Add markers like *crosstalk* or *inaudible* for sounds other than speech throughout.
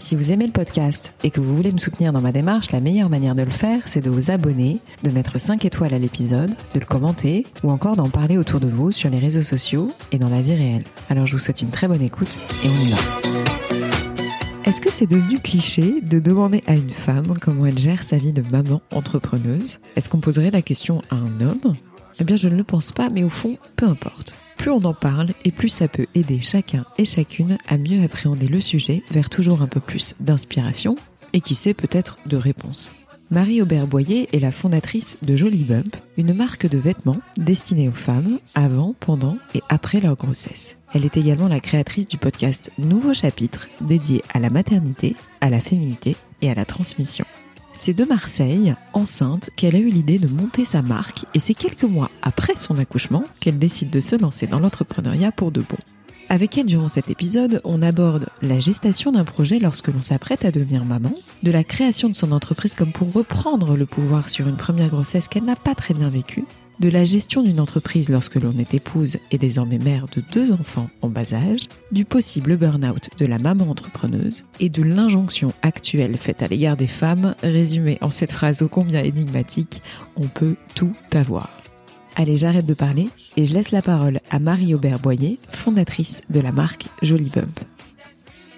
Si vous aimez le podcast et que vous voulez me soutenir dans ma démarche, la meilleure manière de le faire, c'est de vous abonner, de mettre 5 étoiles à l'épisode, de le commenter ou encore d'en parler autour de vous sur les réseaux sociaux et dans la vie réelle. Alors je vous souhaite une très bonne écoute et on y va. Est-ce que c'est devenu cliché de demander à une femme comment elle gère sa vie de maman entrepreneuse? Est-ce qu'on poserait la question à un homme? Eh bien je ne le pense pas, mais au fond, peu importe. Plus on en parle et plus ça peut aider chacun et chacune à mieux appréhender le sujet vers toujours un peu plus d'inspiration et qui sait peut-être de réponses. Marie Aubert-Boyer est la fondatrice de Jolie Bump, une marque de vêtements destinée aux femmes avant, pendant et après leur grossesse. Elle est également la créatrice du podcast Nouveau chapitre dédié à la maternité, à la féminité et à la transmission. C'est de Marseille, enceinte, qu'elle a eu l'idée de monter sa marque et c'est quelques mois après son accouchement qu'elle décide de se lancer dans l'entrepreneuriat pour de bon. Avec elle, durant cet épisode, on aborde la gestation d'un projet lorsque l'on s'apprête à devenir maman, de la création de son entreprise comme pour reprendre le pouvoir sur une première grossesse qu'elle n'a pas très bien vécue, de la gestion d'une entreprise lorsque l'on est épouse et désormais mère de deux enfants en bas âge, du possible burn-out de la maman entrepreneuse et de l'injonction actuelle faite à l'égard des femmes résumée en cette phrase ô combien énigmatique On peut tout avoir. Allez, j'arrête de parler et je laisse la parole à Marie Aubert Boyer, fondatrice de la marque Jolie Bump.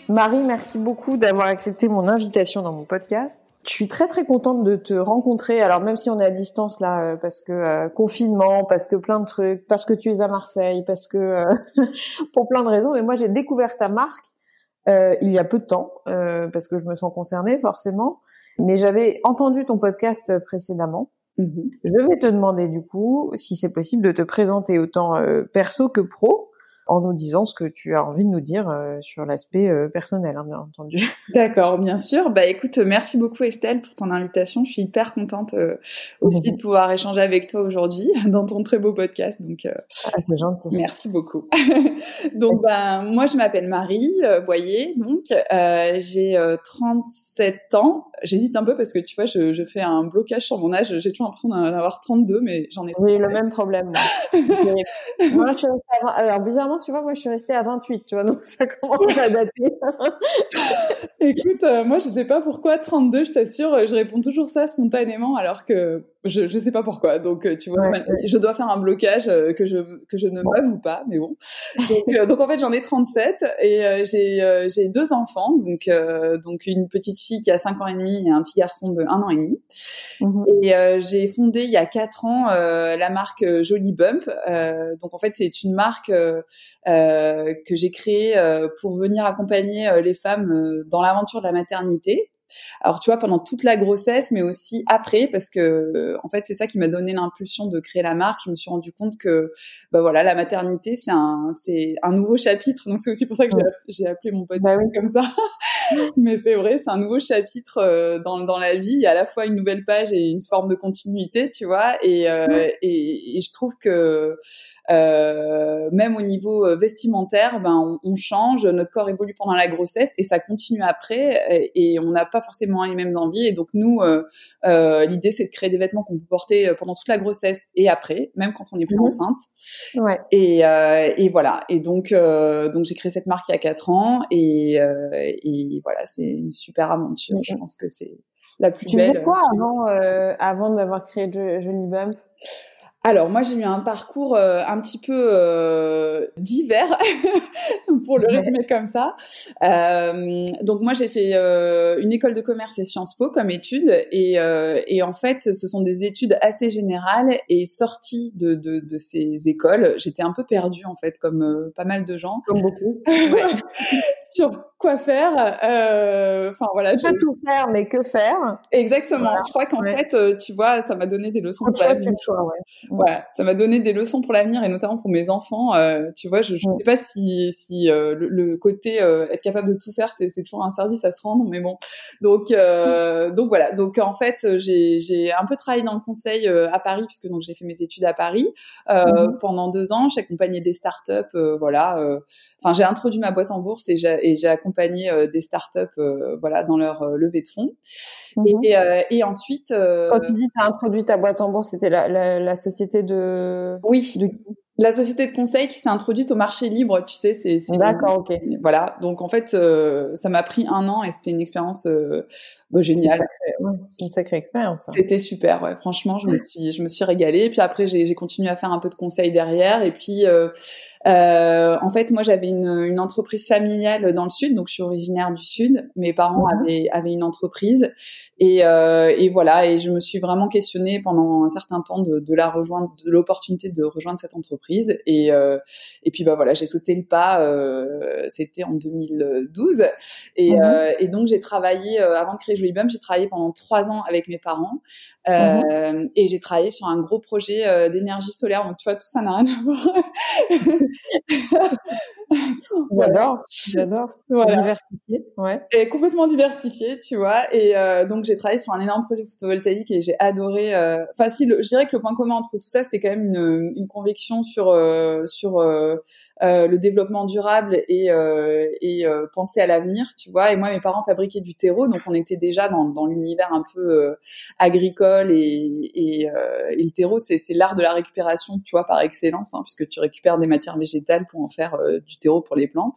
Marie, merci beaucoup d'avoir accepté mon invitation dans mon podcast. Je suis très très contente de te rencontrer. Alors même si on est à distance là, euh, parce que euh, confinement, parce que plein de trucs, parce que tu es à Marseille, parce que euh, *laughs* pour plein de raisons. Mais moi j'ai découvert ta marque il y a peu de temps parce que je me sens concernée forcément. Mais j'avais entendu ton podcast précédemment. Mm-hmm. Je vais te demander du coup si c'est possible de te présenter autant perso que pro en nous disant ce que tu as envie de nous dire euh, sur l'aspect euh, personnel, hein, bien entendu. *laughs* D'accord, bien sûr. Bah écoute, merci beaucoup Estelle pour ton invitation. Je suis hyper contente euh, *laughs* aussi de pouvoir échanger avec toi aujourd'hui *laughs* dans ton très beau podcast. Donc, ah, c'est gentil. Merci beaucoup. donc, ben moi, je m'appelle Marie Boyer. Donc, j'ai 37 ans. J'hésite un peu parce que tu vois, je, je, fais un blocage sur mon âge. J'ai toujours l'impression d'en avoir 32, mais j'en ai. Oui, le même problème. moi, je alors bizarrement tu vois, moi, je suis restée à 28, tu vois, donc ça *laughs* commence à dater. *laughs* Écoute, euh, moi, je sais pas pourquoi 32, je t'assure, je réponds toujours ça spontanément, alors que je je sais pas pourquoi. Donc euh, tu vois, je dois faire un blocage euh, que je que je ne m'avoue pas, mais bon. Donc, euh, donc en fait j'en ai 37 et j'ai j'ai deux enfants, donc donc une petite fille qui a 5 ans et demi et un petit garçon de 1 an et demi. Mhm. Et j'ai fondé il y a 4 ans la marque Jolie Bump. donc en fait c'est une marque que j'ai créée pour venir accompagner les femmes dans l'aventure de la maternité. Alors tu vois pendant toute la grossesse, mais aussi après, parce que en fait c'est ça qui m'a donné l'impulsion de créer la marque. Je me suis rendu compte que bah voilà la maternité c'est un c'est un nouveau chapitre. Donc c'est aussi pour ça que j'ai appelé mon podcast bah comme ça. *laughs* mais c'est vrai, c'est un nouveau chapitre euh, dans dans la vie. Il y a à la fois une nouvelle page et une forme de continuité, tu vois. Et euh, et, et, je trouve que euh, même au niveau euh, vestimentaire, ben on, on, change, notre corps évolue pendant la grossesse et ça continue après et, on n'a pas forcément les mêmes envies. Et donc nous, euh, euh, l'idée c'est de créer des vêtements qu'on peut porter pendant toute la grossesse et après, même quand on n'est plus enceinte. Ouais. Et, et voilà. Et donc donc j'ai créé cette marque il y a quatre ans et, et voilà, c'est une super aventure. Je pense que c'est la plus belle. Tu faisais quoi avant avant d'avoir créé Jolie Bump alors moi j'ai eu un parcours euh, un petit peu euh, divers *laughs* pour le résumer comme ça. Euh, donc moi j'ai fait euh, une école de commerce et Sciences Po comme étude et, et, en fait ce sont des études assez générales et sorties de, de, de ces écoles j'étais un peu perdue en fait comme pas mal de gens. Comme beaucoup. *laughs* sur quoi faire. Euh, enfin voilà. Je peux tout faire, mais que faire Exactement. Je crois qu'en fait, euh, tu vois, ça m'a donné des leçons pour l'avenir. Voilà, ça m'a donné des leçons pour l'avenir et notamment pour mes enfants. Euh, tu vois, je, je sais pas si si le, côté être capable de tout faire, c'est toujours un service à se rendre, mais bon. Donc donc voilà. Donc en fait, j'ai j'ai un peu travaillé dans le conseil à Paris puisque donc j'ai fait mes études à Paris mm-hmm. pendant deux ans. J'ai accompagné des startups. voilà. Enfin, j'ai introduit ma boîte en bourse et j'ai accompagné euh, des startups euh, voilà, dans leur euh, levée de fonds. Mhm. Et, et, ensuite... Quand tu dis as introduit ta boîte en bourse, c'était la, la, société de... Oui, la société de conseil qui s'est introduite au marché libre, tu sais, c'est... D'accord, ok. Voilà, donc en fait, ça m'a pris un an et c'était une expérience bah, génial. C'est une sacrée expérience. C'était super, ouais. Franchement, je me suis, je me suis régalée. Puis après, j'ai continué à faire un peu de conseils derrière. Et puis, euh, euh, en fait, moi, j'avais une, une, entreprise familiale dans le sud, donc je suis originaire du sud. Mes parents mhm. avaient, avaient une entreprise, et, euh, et, voilà. Et je me suis vraiment questionnée pendant un certain temps de, de la rejoindre, de l'opportunité de rejoindre cette entreprise. Et, euh, et puis, bah voilà, j'ai sauté le pas. Euh, C'était en 2012, et. Euh, et donc j'ai travaillé avant de créer j'ai travaillé pendant trois ans avec mes parents euh, mhm. et j'ai travaillé sur un gros projet euh, d'énergie solaire. Donc tu vois, tout ça n'a rien à voir. *laughs* j'adore, j'adore. Voilà. Diversifié, ouais. Et complètement diversifié, tu vois. Et euh, donc j'ai travaillé sur un énorme projet photovoltaïque et j'ai adoré. Enfin, si, je dirais que le point commun entre tout ça, c'était quand même une, une conviction sur sur euh, le développement durable et, euh, et euh, penser à l'avenir, tu vois. Et moi, mes parents fabriquaient du terreau, donc on était déjà dans, dans l'univers un peu agricole et, et, et, le terreau, c'est l'art de la récupération, tu vois, par excellence, hein, puisque tu récupères des matières végétales pour en faire du terreau pour les plantes.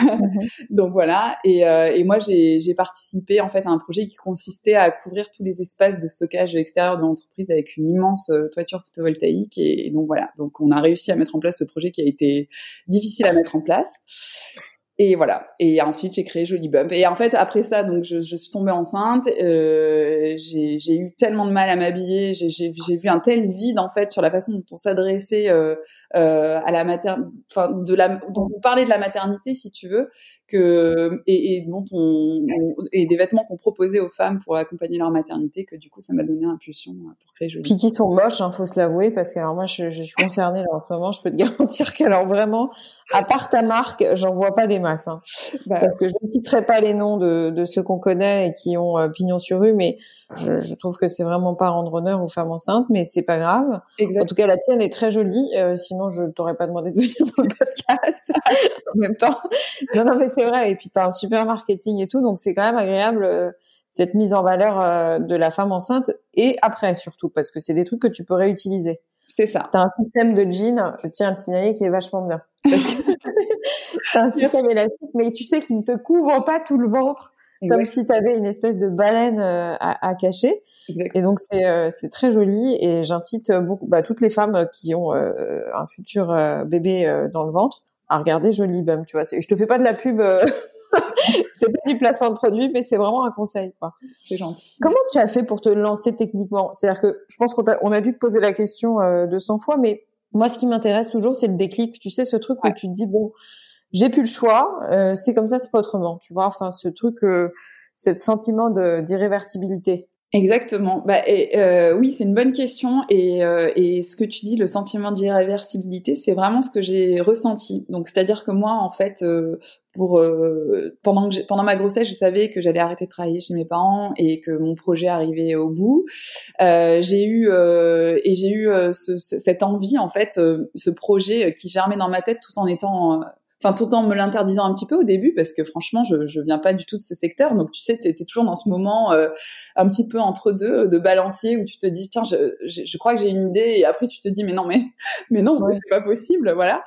Mhm. *laughs* donc voilà. Et, et moi, j'ai participé en fait à un projet qui consistait à couvrir tous les espaces de stockage extérieur de l'entreprise avec une immense toiture photovoltaïque. Et, et donc voilà. Donc on a réussi à mettre en place ce projet qui a été difficile à mettre en place. Et voilà. Et ensuite, j'ai créé Jolie Bump. Et en fait, après ça, donc, je, je suis tombée enceinte. Euh, j'ai eu tellement de mal à m'habiller. J'ai vu un tel vide en fait sur la façon dont on s'adressait euh, euh, à la maternité, enfin de la, dont on parlait de la maternité, si tu veux, que et, et dont on, et des vêtements qu'on proposait aux femmes pour accompagner leur maternité, que du coup, ça m'a donné impulsion pour créer Jolie. Puis qui sont moches, hein, faut se l'avouer, parce que alors moi, je, je suis concernée là en ce moment. Je peux te *laughs* garantir qu'alors vraiment à part ta marque, j'en vois pas des masses. Hein. Bah, Parce que je ne citerai pas les noms de, de ceux qu'on connaît et qui ont euh, pignon sur rue, mais je, je, trouve que c'est vraiment pas rendre honneur aux femmes enceintes, mais c'est pas grave. En tout cas, la tienne est très jolie. Euh, sinon, je t'aurais pas demandé de venir dans le podcast *laughs* en même temps. Non, non, mais c'est vrai. Et puis, tu as un super marketing et tout, donc c'est quand même agréable euh, cette mise en valeur de la femme enceinte et après surtout, parce que c'est des trucs que tu peux réutiliser. C'est ça. T'as un système de jean, je tiens à le signaler, qui est vachement bien. Parce que *laughs* *laughs* t'as un système élastique, mais tu sais qu'il ne te couvre pas tout le ventre, comme si tu avais une espèce de baleine euh, à, à cacher. Et donc c'est euh, c'est très joli et j'incite beaucoup bah, toutes les femmes qui ont euh, un futur bébé dans le ventre à regarder Jolie Bum, tu vois. Je te fais pas de la pub *laughs* c'est pas du placement de produit, mais c'est vraiment un conseil, quoi. C'est gentil. Comment tu as fait pour te lancer techniquement? C'est-à-dire que je pense qu'on a, on a dû te poser la question euh, 200 fois, mais moi, ce qui m'intéresse toujours, c'est le déclic. Tu sais, ce truc où tu te dis bon, j'ai plus le choix, euh, c'est comme ça, c'est pas autrement. Tu vois, enfin, ce truc, euh, ce sentiment d'irréversibilité. Exactement. Bah, et, euh, oui, c'est une bonne question. Et, euh, et ce que tu dis, le sentiment d'irréversibilité, c'est vraiment ce que j'ai ressenti. Donc, c'est-à-dire que moi, en fait, euh, pour euh, pendant que pendant ma grossesse, je savais que j'allais arrêter de travailler chez mes parents et que mon projet arrivait au bout. Euh, j'ai eu et j'ai eu ce, cette envie, en fait, ce projet qui germait dans ma tête tout en étant enfin tout en me l'interdisant un petit peu au début parce que franchement je je viens pas du tout de ce secteur. Donc tu sais tu es, toujours dans ce moment euh, un petit peu entre deux de balancier où tu te dis tiens je, je, crois que j'ai une idée et après tu te dis mais non mais *laughs* mais non c'est pas possible voilà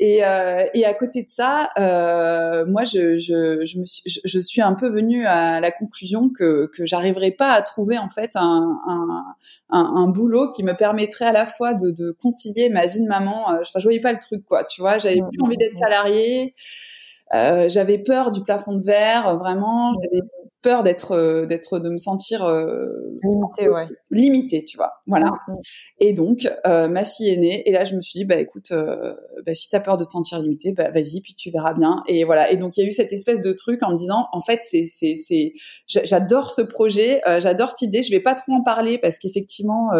et, euh, et à côté de ça, euh, moi, je, je, je, me suis, je, suis un peu venue à la conclusion que, que j'arriverais pas à trouver en fait un, un, un, boulot qui me permettrait à la fois de, de concilier ma vie de maman. Euh, enfin, je voyais pas le truc, quoi. Tu vois, j'avais plus envie d'être salariée. Euh, j'avais peur du plafond de verre, vraiment. J'avais peur d'être d'être de me sentir limité ouais. limité tu vois. Voilà. Mm, mm. et donc ma fille est née et là je me suis dit bah écoute bah, si t'as peur de se sentir limité bah vas-y puis tu verras bien. Et voilà. Et donc il y a eu cette espèce de truc en me disant en fait c'est c'est c'est j'adore ce projet j'adore cette idée je vais pas trop en parler parce qu'effectivement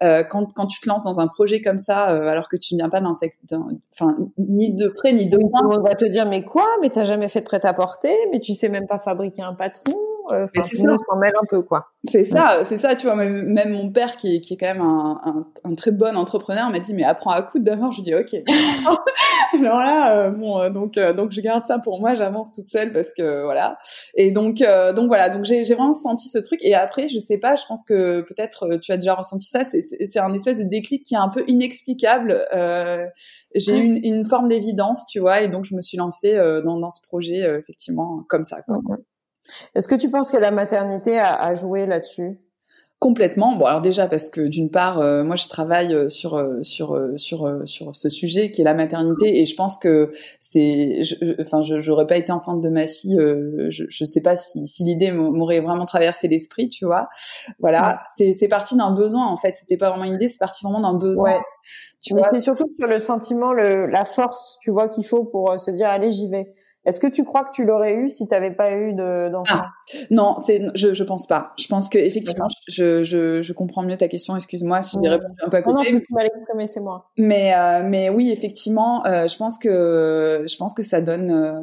quand quand tu te lances dans un projet comme ça alors que tu ne viens pas d'un secteur enfin ni de près ni de loin. On va te dire mais quoi? Mais t'as jamais fait de prêt à porter mais tu sais même pas fabriquer un patron. euh, enfin c'est ça. s'en mêle un peu quoi. C'est ça c'est ça tu vois même, mon père qui est, qui est quand même un, un, un très bon entrepreneur m'a dit mais apprends à coudre d'abord. Je dis ok. *laughs* Alors là euh, bon euh, donc donc je garde ça pour moi j'avance toute seule parce que voilà. Et donc donc voilà donc j'ai vraiment senti ce truc. Et après je sais pas je pense que peut-être tu as déjà ressenti ça c'est c'est un espèce de déclic qui est un peu inexplicable. J'ai eu une, une, forme d'évidence tu vois et donc je me suis lancée dans dans ce projet effectivement comme ça quoi. Est-ce que tu penses que la maternité a, a joué là-dessus? Complètement. Bon, alors déjà parce que d'une part, euh, moi je travaille euh, sur euh, sur sur sur ce sujet qui est la maternité et je pense que c'est, enfin, je j'aurais pas été enceinte de ma fille, je je sais pas si si l'idée m'aurait vraiment traversé l'esprit, tu vois. Voilà, c'est c'est parti d'un besoin en fait. C'était pas vraiment une idée, c'est parti vraiment d'un besoin. Ouais. Tu Mais c'est surtout sur le sentiment, le la force, tu vois, qu'il faut pour se dire allez j'y vais. Est-ce que tu crois que tu l'aurais eu si tu n'avais pas eu d'enfant? Ah, Non, c'est je je pense pas. Je pense que effectivement, je, je, je comprends mieux ta question. Excuse-moi si j'ai répondu un peu à côté. Non, non je c'est moi. Mais euh, mais oui, effectivement, euh, je pense que je pense que ça donne. Euh,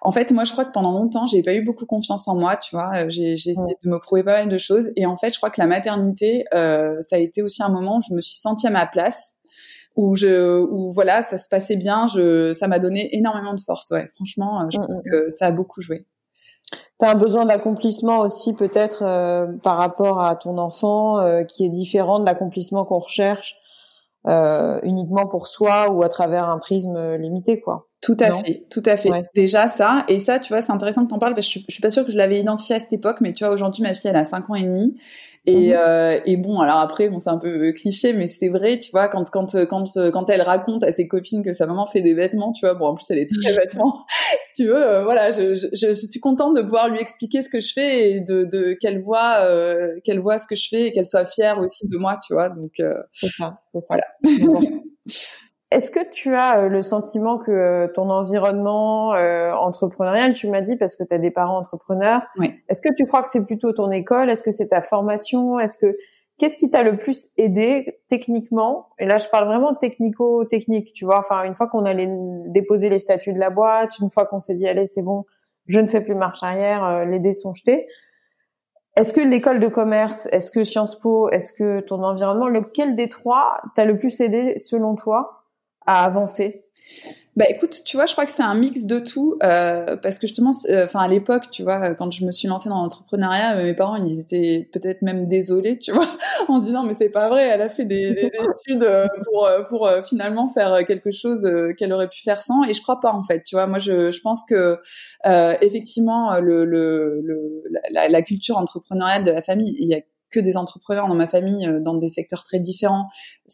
en fait, moi, je crois que pendant longtemps, j'ai pas eu beaucoup confiance en moi. Tu vois, j'ai j'ai essayé de me prouver pas mal de choses. Et en fait, je crois que la maternité, ça a été aussi un moment où je me suis sentie à ma place où je où voilà ça se passait bien je ça m'a donné énormément de force ouais. Franchement euh, je mm, pense mm, que ça a beaucoup joué. Tu as un besoin d'accomplissement aussi peut-être euh, par rapport à ton enfant euh, qui est différent de l'accomplissement qu'on recherche uniquement pour soi ou à travers un prisme limité quoi. Tout à fait, tout à fait. Déjà ça, et ça, tu vois, c'est intéressant que t'en parles parce que je, je, suis pas sûre que je l'avais identifié à cette époque, mais tu vois, aujourd'hui, ma fille, elle a 5 ans et demi, et, mhm. euh, et bon, alors après, bon, c'est un peu cliché, mais c'est vrai, tu vois, quand quand quand quand elle raconte à ses copines que sa maman fait des vêtements, tu vois, bon, en plus elle est très mhm. vêtements, *laughs* si tu veux, euh, voilà, je, je, je, suis contente de pouvoir lui expliquer ce que je fais et de, de qu'elle voit euh, qu'elle voit ce que je fais et qu'elle soit fière aussi de moi, tu vois, donc euh, c'est ça, c'est ça. Voilà. *laughs* Est-ce que tu as euh, le sentiment que euh, ton environnement euh, entrepreneurial, tu m'as dit parce que tu as des parents entrepreneurs, oui. est-ce que tu crois que c'est plutôt ton école? Est-ce que c'est ta formation? Est-ce que qu'est-ce qui t'a le plus aidé techniquement? Et là, je parle vraiment technico-technique, tu vois. Enfin, une fois qu'on allait déposer les statuts de la boîte, une fois qu'on s'est dit allez, c'est bon, je ne fais plus marche arrière, les dés sont jetés. Est-ce que l'école de commerce, est-ce que Sciences Po, est-ce que ton environnement, lequel des trois t'a le plus aidé selon toi? À avancer. Bah écoute, tu vois, je crois que c'est un mix de tout, euh, parce que justement, euh, enfin à l'époque, tu vois, quand je me suis lancée dans l'entrepreneuriat, euh, mes parents, ils étaient peut-être même désolés, tu vois, *laughs* en disant mais c'est pas vrai, elle a fait des, des *laughs* études euh, pour pour finalement faire quelque chose qu'elle aurait pu faire sans, et je crois pas en fait, tu vois, moi je, je pense que effectivement le, le, le la, la, culture entrepreneuriale de la famille, il y a que des entrepreneurs dans ma famille euh, dans des secteurs très différents.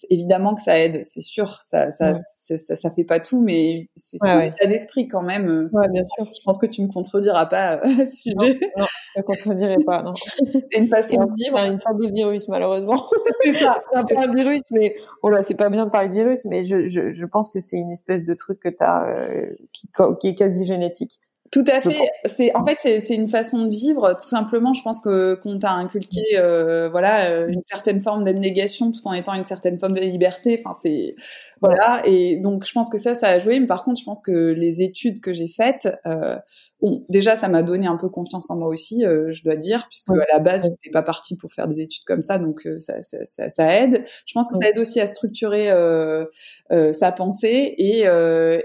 Évidemment que ça aide, c'est sûr. Ça, ça, ça, ça, fait pas tout, mais c'est un état d'esprit quand même. Euh. Ouais, bien sûr. Je pense que tu me contrediras pas à ce sujet. Non, je ne contredirai pas. *laughs* C'est une façon de vivre. Une sorte de virus, malheureusement. *laughs* c'est ça. *laughs* peu un virus, mais oh là, c'est pas bien de parler de virus, mais je, je, je pense que c'est une espèce de truc que tu as euh, qui, qui est quasi génétique. Tout à fait. C'est en fait c'est une façon de vivre. Tout simplement, je pense que qu'on t'a inculqué euh, voilà euh, une certaine forme d'abnégation tout en étant une certaine forme de liberté. Enfin c'est voilà. Et donc je pense que ça ça a joué. Mais par contre, je pense que les études que j'ai faites euh, Bon, déjà, ça m'a donné un peu confiance en moi aussi, euh, je dois dire, puisque à la base, je n'étais pas partie pour faire des études comme ça, donc euh, ça, ça, ça, ça, aide. Je pense que ça aide aussi à structurer euh, euh sa pensée et,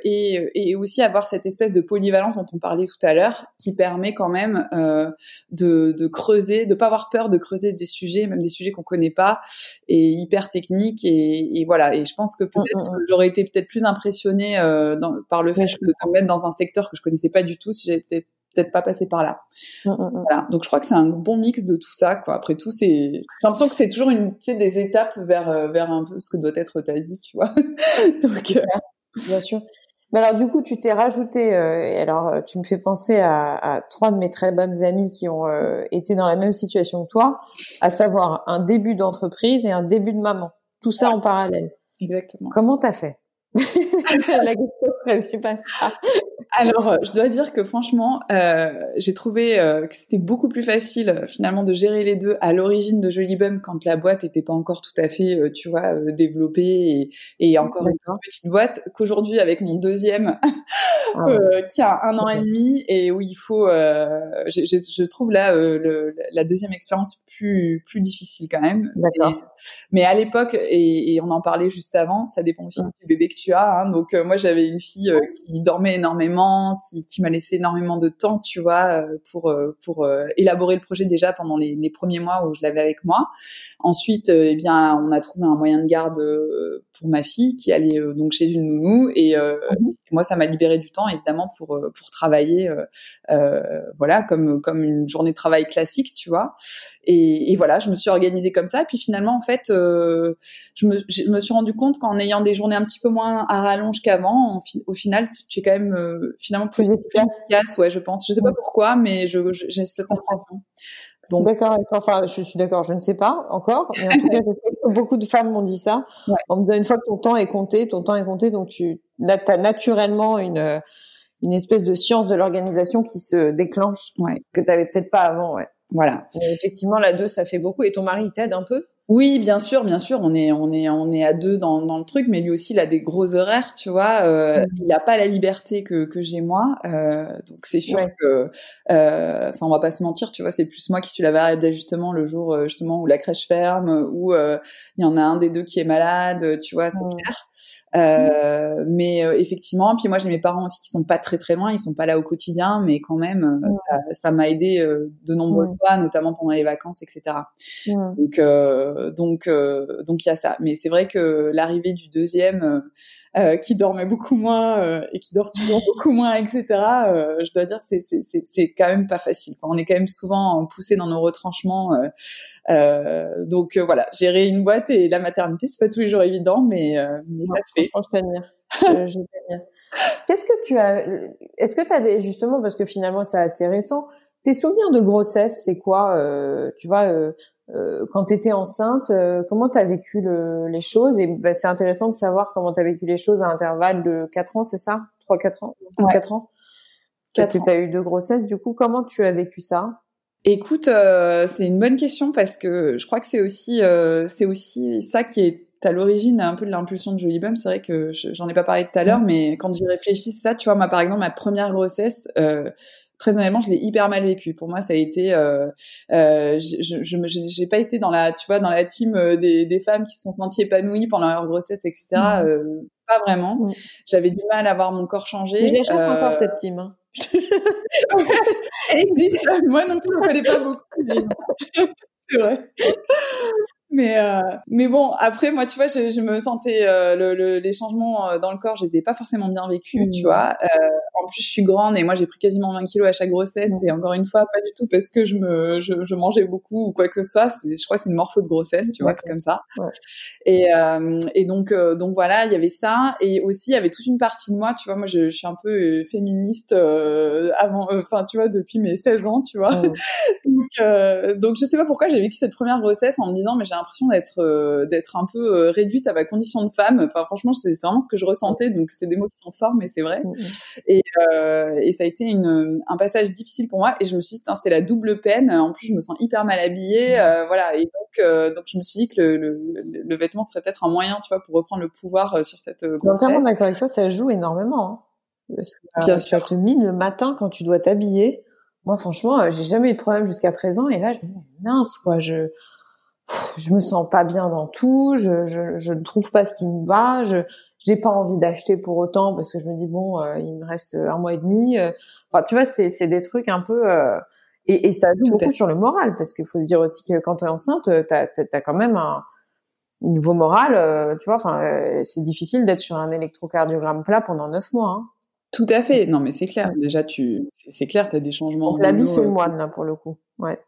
et, et aussi avoir cette espèce de polyvalence dont on parlait tout à l'heure, qui permet quand même de, de creuser, de pas avoir peur de creuser des sujets, même des sujets qu'on connaît pas, et hyper techniques. Et, et voilà. Et je pense que peut-être mm, mm, mm. J'aurais été peut-être plus impressionnée dans, par le fait de me mettre dans un secteur que je connaissais pas du tout si j'avais peut-être pas passé par là. Mm, mm, mm. Voilà. Donc je crois que c'est un bon mix de tout ça. Quoi. Après tout, c'est j'ai l'impression que c'est toujours une, des étapes vers euh, vers un peu ce que doit être ta vie, tu vois. *laughs* Donc euh... bien sûr. Mais alors du coup, tu t'es rajouté, euh, et alors euh, tu me fais penser à, à, trois de mes très bonnes amies qui ont euh, été dans la même situation que toi, à savoir un début d'entreprise et un début de maman. Tout ça en parallèle. Exactement. Comment t'as fait? *laughs* La question pas ça. Alors, euh, je dois dire que franchement, euh, j'ai trouvé euh, que c'était beaucoup plus facile finalement de gérer les deux à l'origine de Jolibum quand la boîte n'était pas encore tout à fait, euh, tu vois, développée et, et encore une petite boîte qu'aujourd'hui avec mon deuxième *laughs* ah qui a un an et demi et où il faut, je trouve là le, la deuxième expérience plus plus difficile quand même. mais à l'époque et, et, on en parlait juste avant, ça dépend aussi du bébé que tu as. Hein, donc moi j'avais une fille qui dormait énormément qui, qui m'a laissé énormément de temps, tu vois, euh, pour euh, pour euh, élaborer le projet déjà pendant les, les premiers mois où je l'avais avec moi. Ensuite, eh bien, on a trouvé un moyen de garde pour ma fille qui allait donc chez une nounou et, mhm. moi ça m'a libéré du temps évidemment pour pour travailler, voilà, comme comme une journée de travail classique, tu vois. Et, et, voilà, je me suis organisée comme ça. Et puis finalement, en fait, je, me, je, me, suis rendu compte qu'en ayant des journées un petit peu moins à rallonge qu'avant, au final, tu es quand même finalement plus, efficace. Ouais, je pense. Je sais pas pourquoi, mais j'ai cette impression. Donc... D'accord, enfin, je suis d'accord, je ne sais pas encore, mais en tout cas, *laughs* beaucoup de femmes m'ont dit ça. Ouais. On me dit une fois que ton temps est compté, ton temps est compté, donc tu, là, as naturellement une, une espèce de science de l'organisation qui se déclenche, ouais. que tu avais peut-être pas avant, ouais. Voilà. effectivement, la deux, ça fait beaucoup. Et ton mari t'aide un peu? Oui, bien sûr, bien sûr, on est on est on est à deux dans, dans le truc, mais lui aussi il a des gros horaires, tu vois. Euh, mm. Il n'a pas la liberté que que j'ai moi, euh, donc c'est sûr que, euh, enfin, on va pas se mentir, tu vois, c'est plus moi qui suis la variable d'ajustement le jour justement où la crèche ferme, où il y en a un des deux qui est malade, tu vois, c'est mm. clair. Mm. Mais effectivement, puis moi j'ai mes parents aussi qui sont pas très très loin, ils sont pas là au quotidien, mais quand même, ça m'a aidé de nombreuses fois, notamment pendant les vacances, etc. Donc euh, donc euh, donc il y a ça. Mais c'est vrai que l'arrivée du deuxième euh, qui dormait beaucoup moins et qui dort toujours *laughs* beaucoup moins, etc. je dois dire c'est c'est c'est quand même pas facile. On est quand même souvent poussé dans nos retranchements. donc voilà, gérer une boîte et la maternité c'est pas tous les jours évident, mais mais ça se fait. Je, je *laughs* Qu'est-ce que tu as Est-ce que tu as des justement parce que finalement c'est assez récent. Tes souvenirs de grossesse, c'est quoi euh, Tu vois, euh, euh, quand tu étais enceinte, euh, comment tu as vécu le, les choses? Et bah, c'est intéressant de savoir comment tu as vécu les choses à intervalle de 4 ans, c'est ça? 3-4 ans? Ouais. 4 ans? Parce que tu as eu deux grossesses, du coup, comment tu as vécu ça? Écoute, euh, c'est une bonne question parce que je crois que c'est aussi, c'est aussi ça qui est à l'origine un peu de l'impulsion de Jolibum. C'est vrai que j'en ai pas parlé tout à l'heure, mais quand j'y réfléchis, ça, tu vois, moi, par exemple, ma première grossesse, euh, très honnêtement, je l'ai hyper mal vécu. Pour moi, ça a été, euh, euh, je, je, j'ai pas été dans la, tu vois, dans la team euh, des, des femmes qui se sont senties épanouies pendant leur grossesse, etc. Mmh. Euh, pas vraiment. Mmh. J'avais du mal à voir mon corps changer. Je euh... encore cette team. Hein. *laughs* Elle existe. Moi non plus, je ne connais pas beaucoup. *laughs* C'est vrai. *laughs* Mais euh, mais bon, après moi, tu vois, je, je me sentais euh, le, le, les changements euh, dans le corps, je les ai pas forcément bien vécus, tu mmh. vois. Euh, en plus, je suis grande et moi, j'ai pris quasiment 20 kilos à chaque grossesse mmh. et encore une fois, pas du tout parce que je me je, je mangeais beaucoup ou quoi que ce soit. Je crois que c'est une morpho de grossesse, tu vois, c'est comme ça. Ouais. Et euh, et donc donc voilà, il y avait ça et aussi il y avait toute une partie de moi, tu vois. Moi, je, je suis un peu féministe avant, enfin, tu vois, depuis mes 16 ans, tu vois. Mmh. *laughs* donc donc je sais pas pourquoi j'ai vécu cette première grossesse en me disant mais j'ai l'impression d'être euh, d'être un peu euh, réduite à ma condition de femme. Enfin, franchement, c'est vraiment ce que je ressentais. Donc, c'est des mots qui sont forts, mais c'est vrai. Et, euh, et ça a été une, un passage difficile pour moi. Et je me suis dit, c'est la double peine. En plus, je me sens hyper mal habillée. Euh, voilà. Et donc, donc, je me suis dit que le, le, le vêtement serait peut-être un moyen, tu vois, pour reprendre le pouvoir sur cette grossesse. Entièrement d'accord avec toi. Ça joue énormément. Hein. Bien sûr. Tu te mines le matin quand tu dois t'habiller. Moi, franchement, j'ai jamais eu de problème jusqu'à présent. Et là, je me dis, mince, quoi. Je, je me sens pas bien dans tout, je, je, je ne trouve pas ce qui me va, je j'ai pas envie d'acheter pour autant parce que je me dis bon, euh, il me reste un mois et demi. Euh. Enfin, tu vois, c'est c'est des trucs un peu euh, et, et ça joue beaucoup sur le moral parce qu'il faut se dire aussi que quand tu es enceinte, t'as as, quand même un niveau moral, tu vois. Enfin, c'est difficile d'être sur un électrocardiogramme plat pendant neuf mois. Hein. Tout à fait. Non, mais c'est clair. Déjà, tu, c'est clair, tu as des changements. Donc, la vie, c'est le moine, là, pour le coup. Ouais.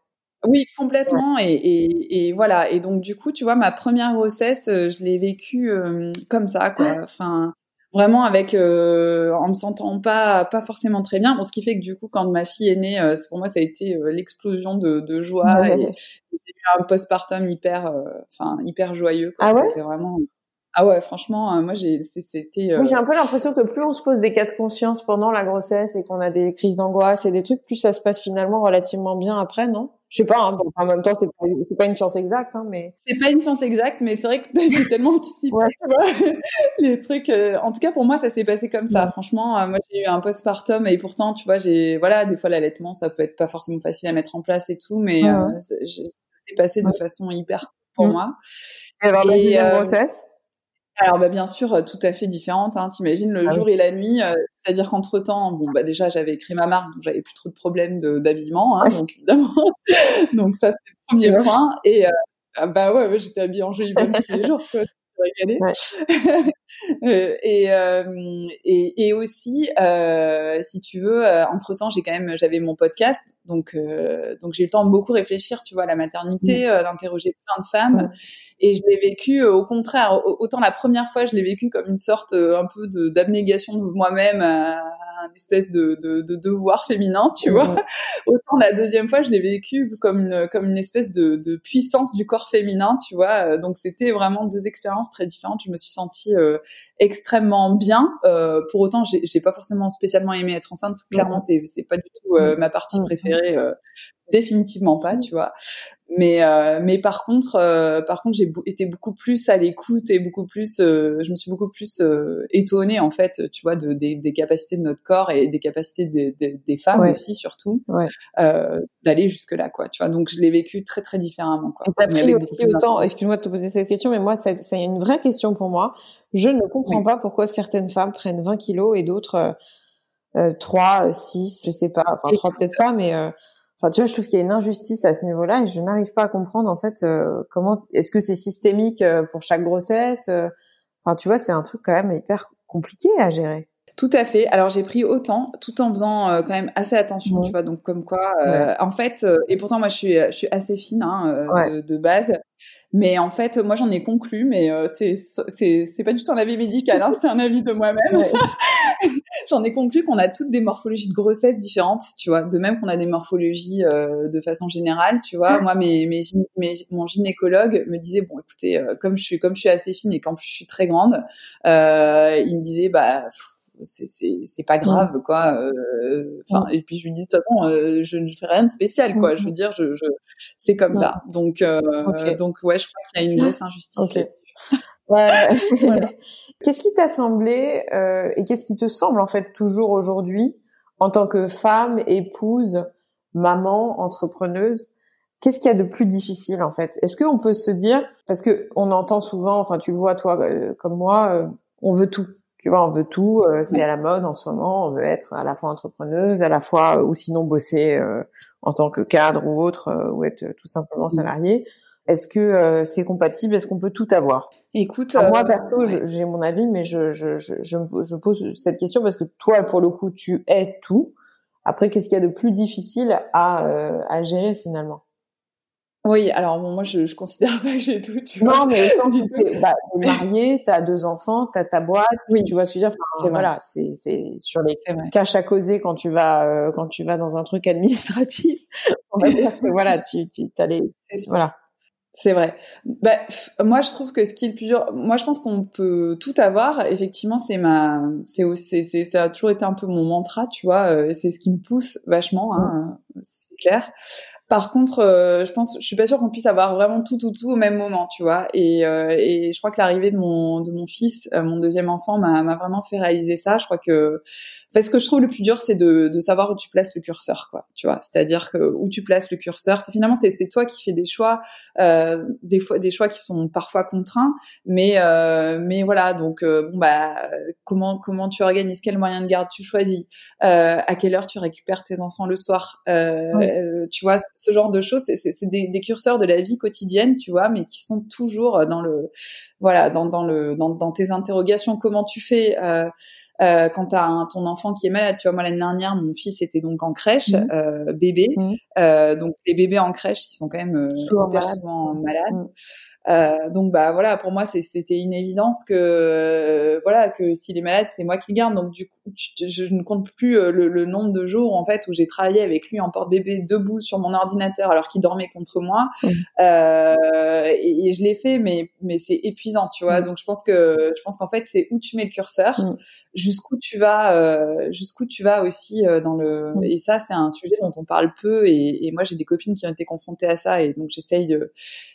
Oui, complètement. Et, et, et, voilà. Et donc, du coup, tu vois, ma première grossesse, euh, je l'ai vécue euh, comme ça, quoi. Enfin, vraiment avec euh, en me sentant pas pas forcément très bien bon ce qui fait que du coup quand ma fille est née euh, pour moi ça a été euh, l'explosion de, de joie et, j'ai eu un postpartum hyper euh, enfin hyper joyeux quoi. Ah ouais? C'était vraiment ah ouais, franchement, moi j'ai c'était. Euh... j'ai un peu l'impression que plus on se pose des cas de conscience pendant la grossesse et qu'on a des crises d'angoisse et des trucs, plus ça se passe finalement relativement bien après, non? Je sais pas. Hein, en même temps, c'est pas, pas une science exacte, hein, mais. C'est pas une science exacte, mais c'est vrai que *laughs* j'ai tellement anticipé ouais. *laughs* les trucs. Euh, en tout cas, pour moi, ça s'est passé comme ça. Franchement, euh, moi j'ai eu un postpartum et pourtant, tu vois, j'ai voilà, des fois l'allaitement, ça peut être pas forcément facile à mettre en place et tout, mais euh, c'est passé de façon hyper pour moi. Et alors la deuxième grossesse? Alors bah, bien sûr, euh, tout à fait différente. Hein. T'imagines le ah jour et la nuit, euh, c'est-à-dire qu'entre temps, bon bah déjà j'avais écrit ma marque, donc j'avais plus trop de problèmes d'habillement, hein, donc évidemment. *laughs* donc ça c'est le premier point. Et euh, ah, bah ouais, j'étais habillée en joli tous les jours. Tu vois, *laughs* Euh, et, euh, et, et aussi, euh, si tu veux, entre temps, j'ai quand même, j'avais mon podcast, donc donc j'ai eu le temps de beaucoup réfléchir, tu vois, à la maternité, d'interroger plein de femmes, et je l'ai vécu au contraire. Autant la première fois, je l'ai vécu comme une sorte un peu de d'abnégation de moi-même un espèce de, de, de, devoir féminin, tu vois. *laughs* Autant la deuxième fois, je l'ai vécu comme une, comme une espèce de, de puissance du corps féminin, tu vois. Donc c'était vraiment deux expériences très différentes. Je me suis sentie euh, extrêmement bien. Euh, pour autant, j'ai pas forcément spécialement aimé être enceinte. Clairement, c'est c'est pas du tout euh, ma partie préférée définitivement pas, tu vois. Mais euh, mais par contre, euh, par contre, j'ai été beaucoup plus à l'écoute et beaucoup plus, euh, je me suis beaucoup plus étonnée en fait, tu vois, de, des, des, capacités de notre corps et des capacités des, des, des femmes aussi surtout, ouais. d'aller jusque là, quoi. Tu vois, donc je l'ai vécu très très différemment, quoi. pris aussi autant. Excuse-moi de te poser cette question, mais moi, c'est une vraie question pour moi. Je ne comprends pas pourquoi certaines femmes prennent 20 kilos et d'autres euh, 3, 6, je sais pas, enfin 3 peut-être pas, mais Enfin, tu vois, je trouve qu'il y a une injustice à ce niveau-là et je n'arrive pas à comprendre en fait euh, comment. Est-ce que c'est systémique euh, pour chaque grossesse euh, Enfin, tu vois, c'est un truc quand même hyper compliqué à gérer. Tout à fait. Alors j'ai pris autant, tout en faisant quand même assez attention, tu vois. Donc comme quoi, en fait, et pourtant moi je suis, je suis assez fine hein, de, de, base, mais en fait moi j'en ai conclu, mais c'est c'est c'est pas du tout un avis médical, hein, c'est un avis de moi-même. *laughs* j'en ai conclu qu'on a toutes des morphologies de grossesse différentes, tu vois. De même qu'on a des morphologies euh, de façon générale, tu vois. Moi, mes, mes, mon gynécologue me disait bon, écoutez, euh, comme je suis comme je suis assez fine et qu'en plus je suis très grande, euh, il me disait bah c'est c'est pas grave quoi euh, enfin et puis je lui dis de toute façon je ne fais rien de spécial quoi je veux dire je, je c'est comme ça. Donc donc ouais je crois qu'il y a une grosse injustice ouais. *laughs* Qu'est-ce qui t'a semblé euh, et qu'est-ce qui te semble en fait toujours aujourd'hui en tant que femme, épouse, maman, entrepreneuse Qu'est-ce qu'il y a de plus difficile en fait? Est-ce qu'on peut se dire parce que on entend souvent, enfin tu le vois toi euh, comme moi, euh, on veut tout. Tu vois, on veut tout. Euh, c'est à la mode en ce moment. On veut être à la fois entrepreneuse, à la fois ou sinon bosser en tant que cadre ou autre, ou être tout simplement salarié. Est-ce que c'est compatible? Est-ce qu'on peut tout avoir? Écoute, moi euh, perso, j'ai mon avis, mais je, je, je, je, pose cette question parce que toi, pour le coup, tu es tout. Après, qu'est-ce qu'il y a de plus difficile à, euh, à gérer finalement? Oui, alors bon, moi, je, je considère *laughs* pas que j'ai tout. Tu non, mais autant *laughs* tu es, bah, es *laughs* marié, t'as deux enfants, t'as ta boîte, oui. tu vois ce que je veux dire. Enfin, voilà, c'est sur les caches à causer quand tu vas euh, quand tu vas dans un truc administratif. On va dire que voilà, tu tu as les voilà. C'est vrai. Bah, moi, je trouve que ce qui est le plus dur, moi, je pense qu'on peut tout avoir. Effectivement, c'est ma, c'est, c'est, ça a toujours été un peu mon mantra, tu vois. Euh, c'est ce qui me pousse vachement, hein, c'est clair. Par contre, euh, je pense, je suis pas sûre qu'on puisse avoir vraiment tout, tout, tout au même moment, tu vois. Et, euh, et je crois que l'arrivée de mon, de mon fils, euh, mon deuxième enfant, m'a, vraiment fait réaliser ça. Je crois que, parce ce que je trouve le plus dur, c'est de, de savoir où tu places le curseur, quoi. Tu vois, c'est-à-dire que où tu places le curseur, c'est finalement c'est, toi qui fais des choix, euh, des fois des choix qui sont parfois contraints, mais mais voilà. Donc bon bah comment comment tu organises, quel moyen de garde tu choisis, à quelle heure tu récupères tes enfants le soir, tu vois ce genre de choses, c'est des, curseurs de la vie quotidienne, tu vois, mais qui sont toujours dans le, voilà, dans, dans le, dans, dans tes interrogations, comment tu fais. Euh, euh, quand t'as un, ton enfant qui est malade. Tu vois, moi l'année dernière, mon fils était donc en crèche, mmh. euh, bébé. Mmh. Euh, donc les bébés en crèche, ils sont quand même euh, souvent malades. Mmh. Euh, donc bah voilà, pour moi c'était une évidence que euh, voilà que s'il est malade, c'est moi qui le garde. Donc du coup, je, ne compte plus euh, le, nombre de jours en fait où j'ai travaillé avec lui en porte-bébé debout sur mon ordinateur alors qu'il dormait contre moi. Mmh. Euh, et, je l'ai fait, mais mais c'est épuisant, tu vois. Mmh. Donc je pense que je pense qu'en fait c'est où tu mets le curseur, mmh. jusqu'où tu vas, euh, jusqu'où tu vas aussi dans le. Et ça c'est un sujet dont on parle peu. Et, et moi j'ai des copines qui ont été confrontées à ça et donc j'essaye de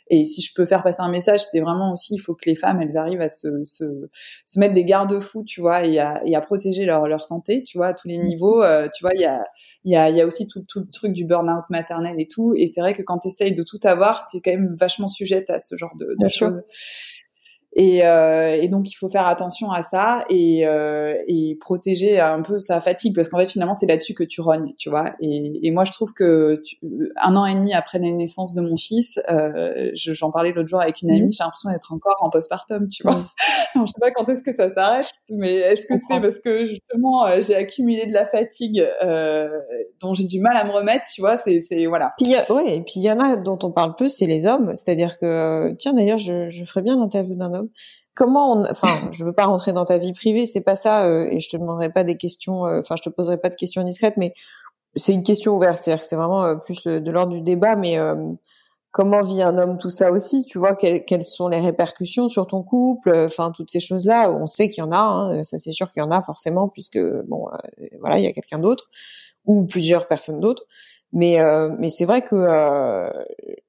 et si je peux faire passer un message, c'est vraiment aussi, il faut que les femmes, elles arrivent à se, se, se mettre des garde-fous, tu vois, et à, et à protéger leur, leur santé, tu vois, à tous les niveaux. Euh, tu vois, il y a, il y a, il y a aussi tout, tout le truc du burn-out maternel et tout. Et c'est vrai que quand tu essayes de tout avoir, tu es quand même vachement sujette à ce genre de, de choses. Et, euh, et, donc il faut faire attention à ça et, euh, et protéger un peu sa fatigue parce qu'en fait finalement c'est là-dessus que tu rognes, tu vois. Et, et moi je trouve que un an et demi après la naissance de mon fils, euh, j'en parlais l'autre jour avec une amie, mmh. j'ai l'impression d'être encore en postpartum, tu vois. Mmh. *laughs* Alors, je sais pas quand est-ce que ça s'arrête, mais est-ce que c'est parce que justement euh, j'ai accumulé de la fatigue euh, dont j'ai du mal à me remettre, tu vois. C'est voilà. Puis y a, ouais, et puis il y en a dont on parle peu, c'est les hommes. C'est-à-dire que tiens d'ailleurs je, je ferais bien l'interview d'un homme Comment on, enfin, je veux pas rentrer dans ta vie privée, c'est pas ça, euh, et je te demanderai pas des questions, euh, enfin, je te poserai pas de questions discrètes, mais c'est une question ouverte, c'est-à-dire c'est vraiment euh, plus de l'ordre du débat, mais comment vit un homme tout ça aussi Tu vois quelles, sont les répercussions sur ton couple Enfin, toutes ces choses-là, on sait qu'il y en a, hein, ça c'est sûr qu'il y en a forcément, puisque bon, voilà, il y a quelqu'un d'autre ou plusieurs personnes d'autres. Mais mais c'est vrai que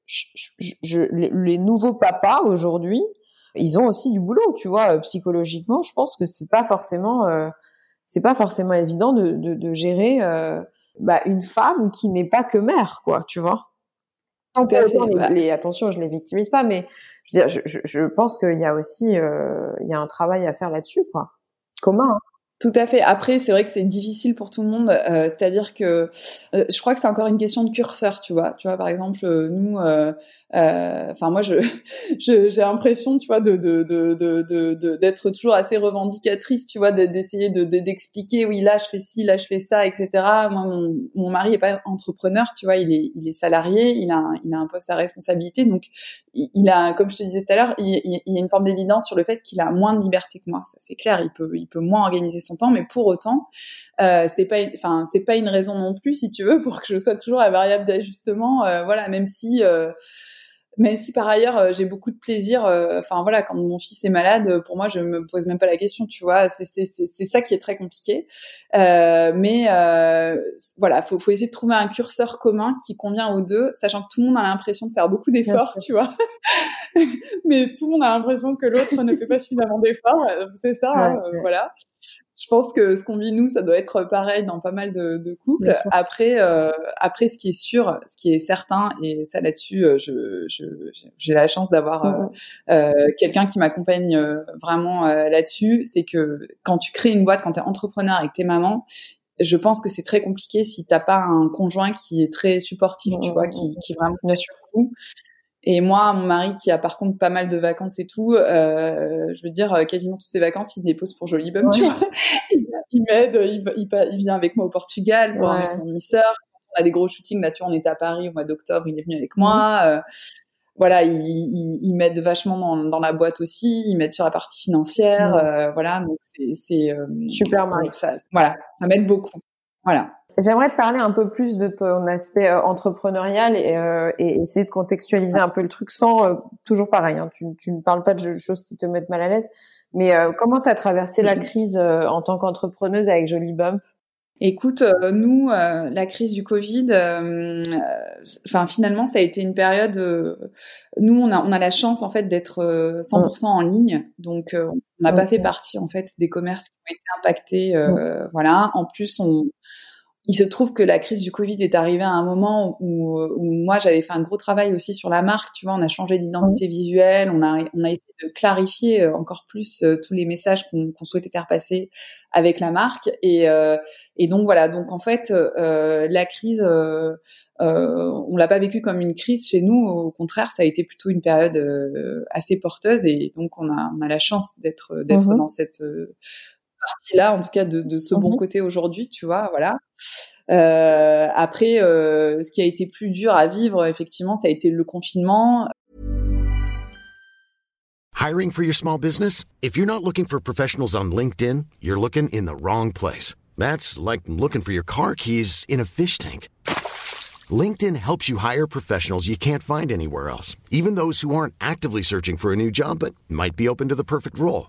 je, les nouveaux papas aujourd'hui ils ont aussi du boulot, tu vois, euh, psychologiquement. Je pense que c'est pas forcément, euh, c'est pas forcément évident de, de, de gérer euh, bah, une femme qui n'est pas que mère, quoi, tu vois. Tout à fait, bah, les, attention, je les victimise pas, mais je, veux dire, je, je, pense qu'il y a aussi, il y a un travail à faire là-dessus, quoi. Commun. Hein. Tout à fait. Après, c'est vrai que c'est difficile pour tout le monde. Euh, C'est-à-dire que euh, je crois que c'est encore une question de curseur, tu vois. Tu vois, par exemple, euh, nous, enfin moi, *laughs* j'ai l'impression, tu vois, d'être toujours assez revendicatrice, tu vois, d'essayer de d'expliquer, oui, là je fais ci, là je fais ça, etc. Moi, mon, mari est pas entrepreneur, tu vois, il est salarié, il a un, poste à responsabilité, donc il, a, comme je te disais tout à l'heure, il, y a une forme d'évidence sur le fait qu'il a moins de liberté que moi. Ça, c'est clair. Il peut moins organiser son temps, mais pour autant, euh, c'est pas, enfin, c'est pas une raison non plus, si tu veux, pour que je sois toujours la variable d'ajustement. Euh, voilà, même si euh, même si par ailleurs euh, j'ai beaucoup de plaisir, enfin voilà, quand mon fils est malade, pour moi je me pose même pas la question, tu vois, c'est c'est c'est ça qui est très compliqué. Mais voilà, faut faut essayer de trouver un curseur commun qui convient aux deux, sachant que tout le monde a l'impression de faire beaucoup d'efforts, tu vois. *laughs* mais tout le monde a l'impression que l'autre ne fait pas suffisamment d'efforts, c'est ça, hein, voilà je pense que ce qu'on vit nous, ça doit être pareil dans pas mal de, de couples. Après, euh, après, ce qui est sûr, ce qui est certain, et ça là-dessus, euh, je, j'ai la chance d'avoir euh, euh, quelqu'un qui m'accompagne vraiment là-dessus, c'est que quand tu crées une boîte, quand tu es entrepreneur avec tes mamans, je pense que c'est très compliqué si t'as pas un conjoint qui est très supportif, tu vois, qui, qui vraiment t'assure le coup. Et moi, mon mari qui a par contre pas mal de vacances et tout, euh, je veux dire euh, quasiment toutes ses vacances, il les pose pour Joli Bum, tu vois. *laughs* il m'aide, il, il, vient avec moi au Portugal pour ouais. un fournisseur. On a des gros shootings là, tu vois, on était à Paris au mois d'octobre, il est venu avec moi. Euh, voilà, il, il, il m'aide vachement dans, dans, la boîte aussi, il m'aide sur la partie financière, euh, voilà, donc c'est euh, super Marie. Ça, voilà, ça m'aide beaucoup. Voilà. J'aimerais te parler un peu plus de ton aspect euh, entrepreneurial et, euh, et, essayer de contextualiser un peu le truc sans euh, toujours pareil. Hein, tu, tu, ne parles pas de choses qui te mettent mal à l'aise, mais comment tu as traversé la crise en tant qu'entrepreneuse avec Jolie Bump Écoute, nous, la crise du Covid, enfin finalement, ça a été une période. nous, on a, on a la chance en fait d'être 100% en ligne, donc on n'a pas fait partie en fait des commerces qui ont été impactés. Voilà. En plus, on il se trouve que la crise du Covid est arrivée à un moment où, où moi j'avais fait un gros travail aussi sur la marque. Tu vois, on a changé d'identité visuelle, on a on a essayé de clarifier euh, encore plus euh, tous les messages qu'on souhaitait faire passer avec la marque. Et euh, et donc voilà. Donc en fait, euh, la crise, euh, on l'a pas vécu comme une crise chez nous. Au contraire, ça a été plutôt une période assez porteuse. Et donc on a on a la chance d'être d'être mmh dans cette partie-là, en tout cas de, de ce bon mmh côté aujourd'hui, tu vois, voilà. Euh, après, euh, ce qui a été plus dur à vivre, effectivement, ça a été le confinement. Hiring for your small business? If you're not looking for professionals on LinkedIn, you're looking in the wrong place. That's like looking for your car keys in a fish tank. LinkedIn helps you hire professionals you can't find anywhere else, even those who aren't actively searching for a new job but might be open to the perfect role.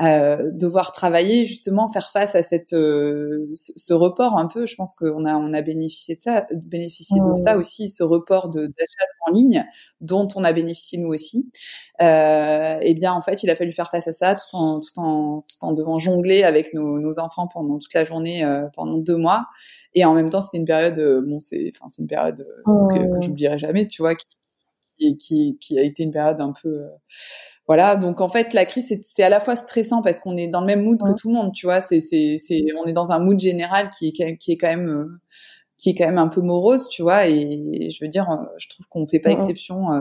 euh, devoir travailler, justement, faire face à cette, euh, ce, report un peu. Je pense qu'on a, on a bénéficié de ça, bénéficié de ça aussi, ce report de, d'achat en ligne dont on a bénéficié nous aussi. Euh, et eh bien, en fait, il a fallu faire face à ça tout en, tout en, tout en devant jongler avec nos, nos enfants pendant toute la journée, euh, pendant deux mois. Et en même temps, c'était une période, bon, c'est, enfin, c'est une période que, que j'oublierai jamais, tu vois, qui, qui, qui a été une période un peu voilà. Donc en fait la crise c'est à la fois stressant parce qu'on est dans le même mood que tout le monde tu vois. C'est c'est c'est on est dans un mood général qui est qui est quand même euh, qui est quand même un peu morose tu vois. Et je veux dire euh, je trouve qu'on fait pas exception euh,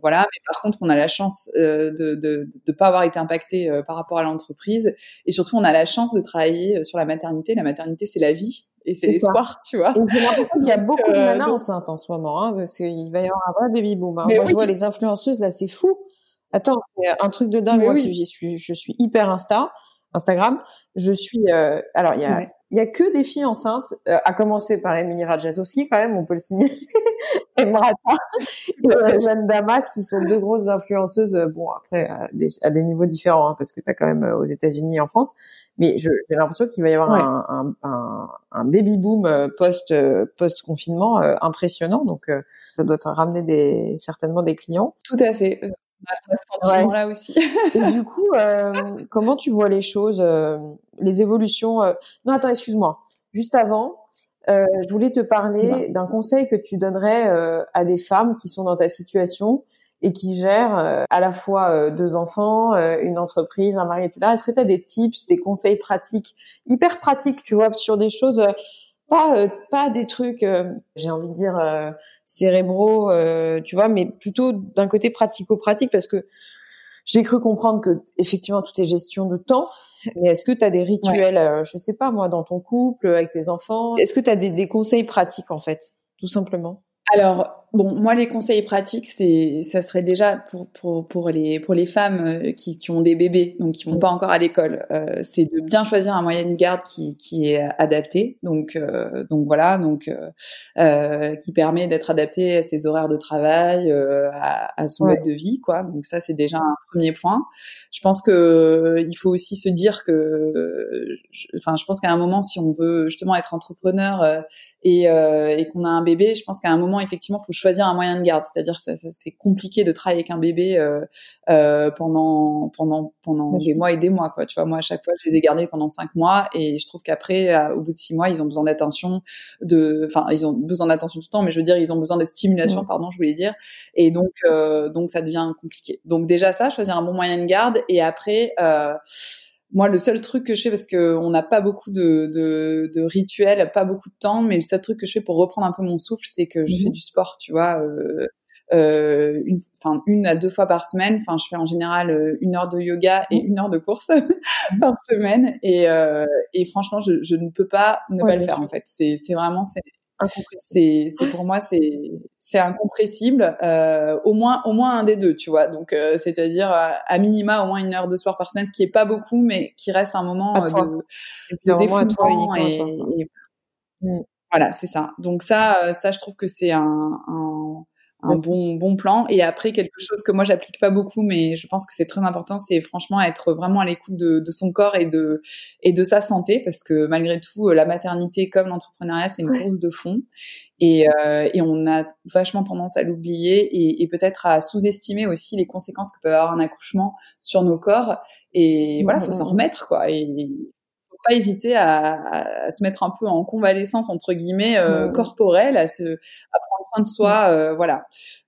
voilà. Mais par contre on a la chance de, de de pas avoir été impacté par rapport à l'entreprise. Et surtout on a la chance de travailler sur la maternité. La maternité c'est la vie et c'est l'espoir, tu vois. J'ai l'impression qu'il y a beaucoup de nanas enceintes en ce moment, hein, parce qu'il va y avoir un vrai baby boom. Hein. Moi, je vois les influenceuses là, c'est fou. Attends, c'est un truc de dingue. moi, j'y suis, je suis hyper Insta, Instagram. Je suis. Euh, alors, il y a, il y a que des filles enceintes, euh, à commencer par Emilie Rajatowski, quand même, on peut le signaler. *laughs* Emrata et euh, Jeanne Damas, qui sont deux grosses influenceuses. Euh, bon, après, à des, à des niveaux différents, hein, parce que tu as quand même aux États-Unis et en France. Mais j'ai l'impression qu'il va y avoir un, un, un, un, baby boom post post confinement impressionnant. Donc, ça doit te ramener des certainement des clients. Tout à fait là aussi. *laughs* Et du coup, euh, comment tu vois les choses, euh, les évolutions euh, Non, attends, excuse-moi. Juste avant, je voulais te parler d'un conseil que tu donnerais à des femmes qui sont dans ta situation et qui gèrent à la fois deux enfants, une entreprise, un mari, etc. Est-ce que tu as des tips, des conseils pratiques, hyper pratiques, tu vois, sur des choses pas pas des trucs, j'ai envie de dire cérébraux, euh, tu vois, mais plutôt d'un côté pratico-pratique parce que j'ai cru comprendre que effectivement tout est gestion de temps. Mais est-ce que tu as des rituels, euh, je sais pas moi, dans ton couple, avec tes enfants? Est-ce que tu as des, des conseils pratiques en fait, tout simplement? Alors, Bon, moi, les conseils pratiques, c'est, ça serait déjà pour pour pour les pour les femmes euh, qui qui ont des bébés, donc qui vont pas encore à l'école, euh, c'est de bien choisir un moyen de garde qui qui est adapté. Donc euh, donc voilà, donc euh, qui permet d'être adapté à ses horaires de travail, à, à, son mode de vie, quoi. Donc ça, c'est déjà un premier point. Je pense que il faut aussi se dire que, enfin, je pense qu'à un moment, si on veut justement être entrepreneur et et qu'on a un bébé, je pense qu'à un moment, effectivement, faut choisir un moyen de garde. C'est-à-dire que c'est compliqué de travailler avec un bébé euh, euh, pendant pendant pendant des mois et des mois. Quoi. Tu vois, moi à chaque fois, je les ai gardés pendant cinq mois et je trouve qu'après, au bout de six mois, ils ont besoin d'attention, de, enfin, ils ont besoin d'attention tout le temps, mais je veux dire, ils ont besoin de stimulation, pardon, je voulais dire. Et donc euh, donc ça devient compliqué. Donc déjà ça, choisir un bon moyen de garde et après. Euh, moi, le seul truc que je fais, parce que on n'a pas beaucoup de, de, de, rituels, pas beaucoup de temps, mais le seul truc que je fais pour reprendre un peu mon souffle, c'est que je fais mhm. du sport, tu vois, euh, euh, une, enfin une à deux fois par semaine. Enfin, je fais en général euh, une heure de yoga et mhm. une heure de course *laughs* par semaine, et, euh, et franchement, je, je, ne peux pas ne pas le faire. En fait, c'est vraiment c'est c'est c'est pour moi c'est c'est incompressible euh, au moins au moins un des deux tu vois. Donc euh, c'est-à-dire à minima au moins une heure de sport par semaine ce qui est pas beaucoup mais qui reste un moment euh, de, de défoulement et, et, mm. voilà c'est ça. Donc ça euh, ça je trouve que c'est un, un un bon bon plan. Et après quelque chose que moi j'applique pas beaucoup mais je pense que c'est très important c'est franchement être vraiment à l'écoute de, de, son corps et de et de sa santé parce que malgré tout la maternité comme l'entrepreneuriat c'est une course de fond. Et, euh, et on a vachement tendance à l'oublier et, et peut-être à sous-estimer aussi les conséquences que peut avoir un accouchement sur nos corps. Et voilà faut s'en remettre quoi. Et pas hésiter à, à, se mettre un peu en convalescence entre guillemets euh, corporelle, à se à soin de soi, voilà.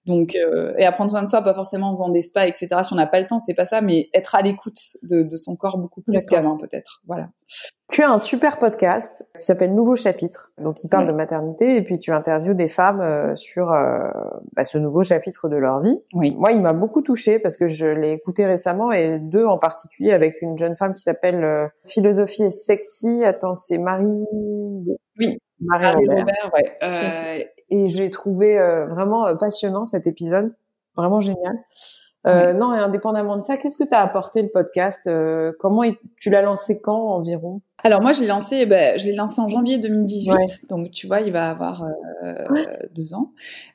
Donc, euh, et à prendre soin de soi, pas forcément en faisant des spas, etc. Si on n'a pas le temps, c'est pas ça, mais être à l'écoute de, de, son corps beaucoup plus qu'avant, peut-être. Voilà. Tu as un super podcast qui s'appelle Nouveau chapitre, donc il parle de maternité, et puis tu interviews des femmes euh, sur euh, bah, ce nouveau chapitre de leur vie. Oui. Moi, il m'a beaucoup touchée parce que je l'ai écouté récemment, et deux en particulier avec une jeune femme qui s'appelle euh, Philosophie et sexy. Attends, c'est Marie. Oui. Marie, Robert. ouais. Et j'ai trouvé euh, vraiment euh, passionnant cet épisode, vraiment génial. Euh, Non, et indépendamment de ça, qu'est-ce que t'as apporté le podcast euh, Comment tu l'as lancé quand environ? Alors moi, je l'ai lancé, ben, je l'ai lancé en janvier 2018, donc tu vois, il va avoir euh, deux ans.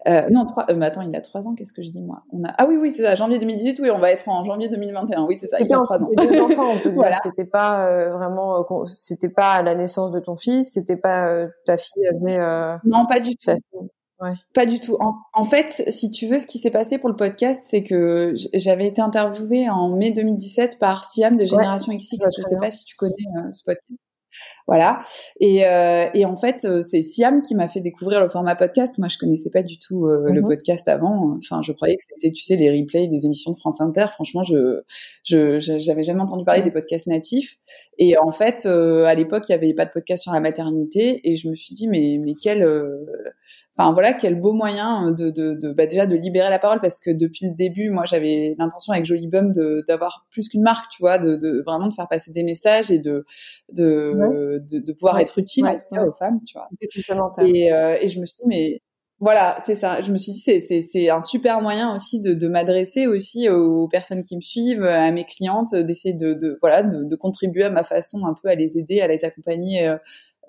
Euh, non, trois. Euh, mais attends, il a trois ans. Qu'est-ce que je dis moi? On a. Ah oui, oui, c'est ça. Janvier 2018. Oui, on va être en janvier 2021. Oui, c'est ça. Il a trois ans. Deux enfants, on peut *laughs* dire. voilà. C'était pas vraiment. C'était pas à la naissance de ton fils. C'était pas ta fille avait. non, pas du tout. Ouais. Pas du tout. En, en, fait, si tu veux, ce qui s'est passé pour le podcast, c'est que j'avais été interviewée en mai 2017 par Siam de Génération XX. Je sais pas si tu connais euh, ce podcast. Voilà. Et, euh, et en fait, euh, c'est Siam qui m'a fait découvrir le format podcast. Moi, je connaissais pas du tout euh, le mhm. podcast avant. Enfin, je croyais que c'était, tu sais, les replays des émissions de France Inter. Franchement, je, je, j'avais jamais entendu parler des podcasts natifs. Et en fait, euh, à l'époque, il y avait pas de podcast sur la maternité. Et je me suis dit, mais, mais quel enfin voilà quel beau moyen de, de, de bah déjà de libérer la parole parce que depuis le début moi j'avais l'intention avec Jolie Bum de d'avoir plus qu'une marque tu vois de, de vraiment de faire passer des messages et de de de, de, pouvoir être utile en tout cas aux femmes tu vois. Et euh, et je me suis dit mais voilà, c'est ça. Je me suis dit c'est c'est c'est un super moyen aussi de de m'adresser aussi aux personnes qui me suivent, à mes clientes, d'essayer de de voilà de, de contribuer à ma façon un peu à les aider, à les accompagner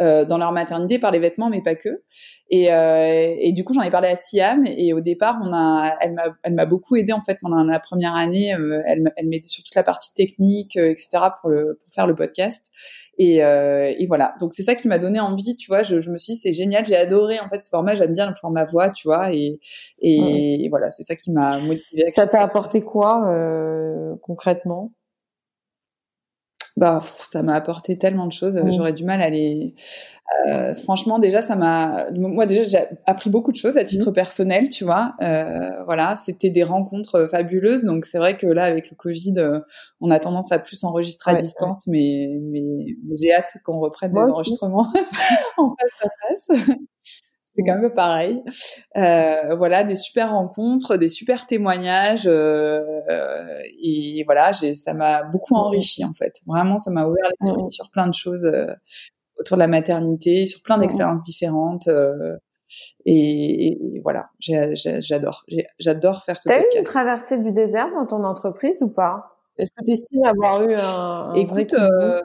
euh, euh, dans leur maternité par les vêtements, mais pas que. Et, euh, et du coup, j'en ai parlé à Siam et au départ, on a, elle m'a, elle m'a beaucoup aidé en fait pendant la première année. Euh, elle, elle m'aidait sur toute la partie technique, euh, etc. pour le pour faire le podcast. Et, euh, et voilà. Donc c'est ça qui m'a donné envie, tu vois. Je, je me suis dit c'est génial, j'ai adoré en fait ce format. J'aime bien le format voix, tu vois. Et, et, voilà, c'est ça qui m'a motivé. Ça t'a apporté quoi concrètement? Bah ça m'a apporté tellement de choses. Mmh. J'aurais du mal à les. Euh, franchement, déjà, ça m'a. Moi, déjà, j'ai appris beaucoup de choses à titre mmh. personnel, tu vois. Euh, voilà, c'était des rencontres fabuleuses. Donc, c'est vrai que là, avec le Covid, euh, on a tendance à plus enregistrer à distance, mais, mais, j'ai hâte qu'on reprenne des enregistrements *laughs* en face à face c'est quand même pareil. Euh, voilà, des super rencontres, des super témoignages, euh, et voilà, ça m'a beaucoup enrichi en fait. Vraiment, ça m'a ouvert l'esprit sur plein de choses euh, autour de la maternité, sur plein d'expériences différentes. Euh, et, et, voilà, j'adore, j'adore faire ce T'as eu une traversée du désert dans ton entreprise ou pas? Est-ce que tu estimes avoir eu un, un Écoute, euh,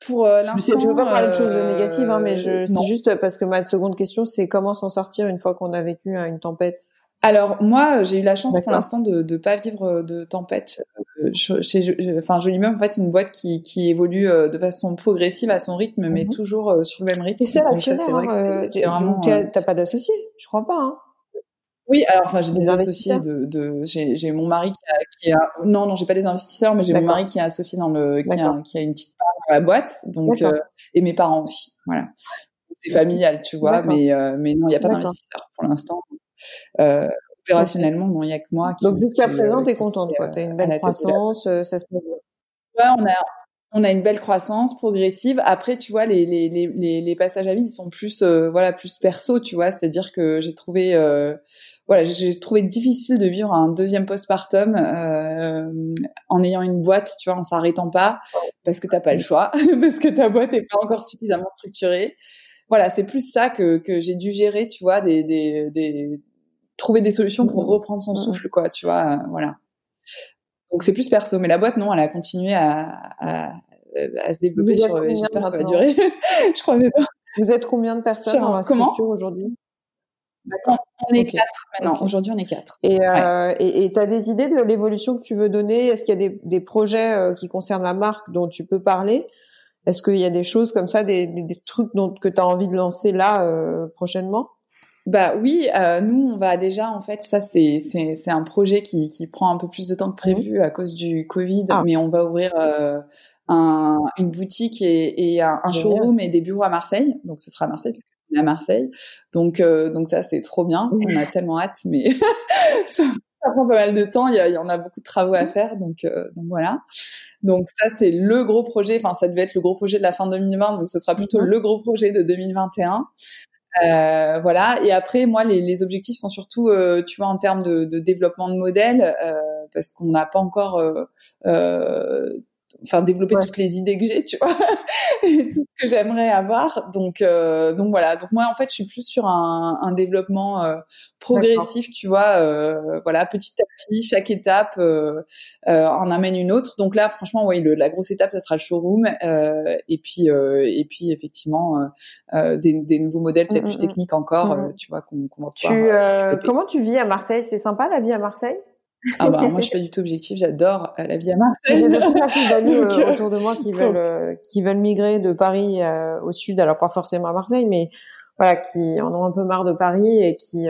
pour euh, l'instant, je veux pas parler de choses négatives, hein, mais je, c'est juste parce que ma seconde question, c'est comment s'en sortir une fois qu'on a vécu hein, une tempête? Alors moi, j'ai eu la chance pour l'instant de ne pas vivre euh, de tempête. Euh, chez, enfin, Jolimum, en fait, c'est une boîte qui, qui évolue euh, de façon progressive à son rythme, mais mhm. toujours sur le même rythme. Et c'est c'est vrai que hein, c'est vraiment. T'as pas d'associé Je crois pas. Hein. Oui, alors enfin j'ai des, associés de, de j'ai mon mari qui a, qui a non non j'ai pas des investisseurs mais j'ai mon mari qui est associé dans le qui a, qui a une petite part dans la boîte donc euh, et mes parents aussi voilà. C'est familial tu vois mais euh, mais non il y a pas d'investisseurs pour l'instant. Euh, opérationnellement non il y a que moi qui, donc jusqu'à présent t'es contente quoi. t'as une belle croissance ça se passe ouais on a on a une belle croissance progressive. Après, tu vois, les, les, les, les passages à vide, ils sont plus, voilà, plus perso, tu vois. C'est-à-dire que j'ai trouvé, euh, voilà, j'ai trouvé difficile de vivre un deuxième postpartum euh, en ayant une boîte, tu vois, en s'arrêtant pas, parce que t'as pas le choix, *laughs* parce que ta boîte est pas encore suffisamment structurée. Voilà, c'est plus ça que, que j'ai dû gérer, tu vois, des, des, des, trouver des solutions pour reprendre son souffle, quoi, tu vois, euh, voilà. Donc c'est plus perso, mais la boîte non, elle a continué à, à, à se développer sur. J'espère que ça va durer. *laughs* je crois. Vous êtes combien de personnes dans la structure aujourd'hui? On est quatre maintenant. Aujourd'hui, on est quatre. Et euh, tu as des idées de l'évolution que tu veux donner? Est-ce qu'il y a des, des projets euh, qui concernent la marque dont tu peux parler? Est-ce qu'il y a des choses comme ça, des, des, trucs dont, que tu as envie de lancer là euh, prochainement? Bah oui, euh, nous on va déjà en fait ça c'est c'est c'est un projet qui qui prend un peu plus de temps que prévu à cause du Covid, ah. mais on va ouvrir euh, un, une boutique et, et un, un showroom et des bureaux à Marseille, donc ce sera à Marseille à Marseille. Donc, donc ça, c'est trop bien. On a tellement hâte, mais *laughs* ça, prend pas mal de temps. Il y, en a beaucoup de travaux à faire. Donc, donc voilà. Donc ça, c'est le gros projet. Enfin, ça devait être le gros projet de la fin 2020. Donc ce sera plutôt mhm. le gros projet de 2021. Euh, voilà. Et après, moi, les, les objectifs sont surtout, euh, tu vois, en termes de, de développement de modèles, euh, parce qu'on n'a pas encore euh, euh, enfin développer toutes les idées que j'ai, tu vois, *laughs* et tout ce que j'aimerais avoir. Donc euh, donc voilà. Donc moi en fait, je suis plus sur un, un développement euh, progressif, tu vois, euh, voilà, petit à petit, chaque étape euh, euh, en amène une autre. Donc là, franchement, oui, le, la grosse étape, ça sera le showroom, et puis et puis effectivement des, des, nouveaux modèles peut-être mmh, plus mmh, mmh. techniques encore, tu vois, qu'on qu'on va pouvoir. Tu, comment tu vis à Marseille? C'est sympa la vie à Marseille? Ah bah moi je suis pas du tout objectif, j'adore euh, la vie à Marseille. *laughs* Il y a beaucoup d'amis euh, autour de moi qui veulent euh, qui veulent migrer de Paris au sud, alors pas forcément à Marseille, mais voilà, qui en ont un peu marre de Paris et qui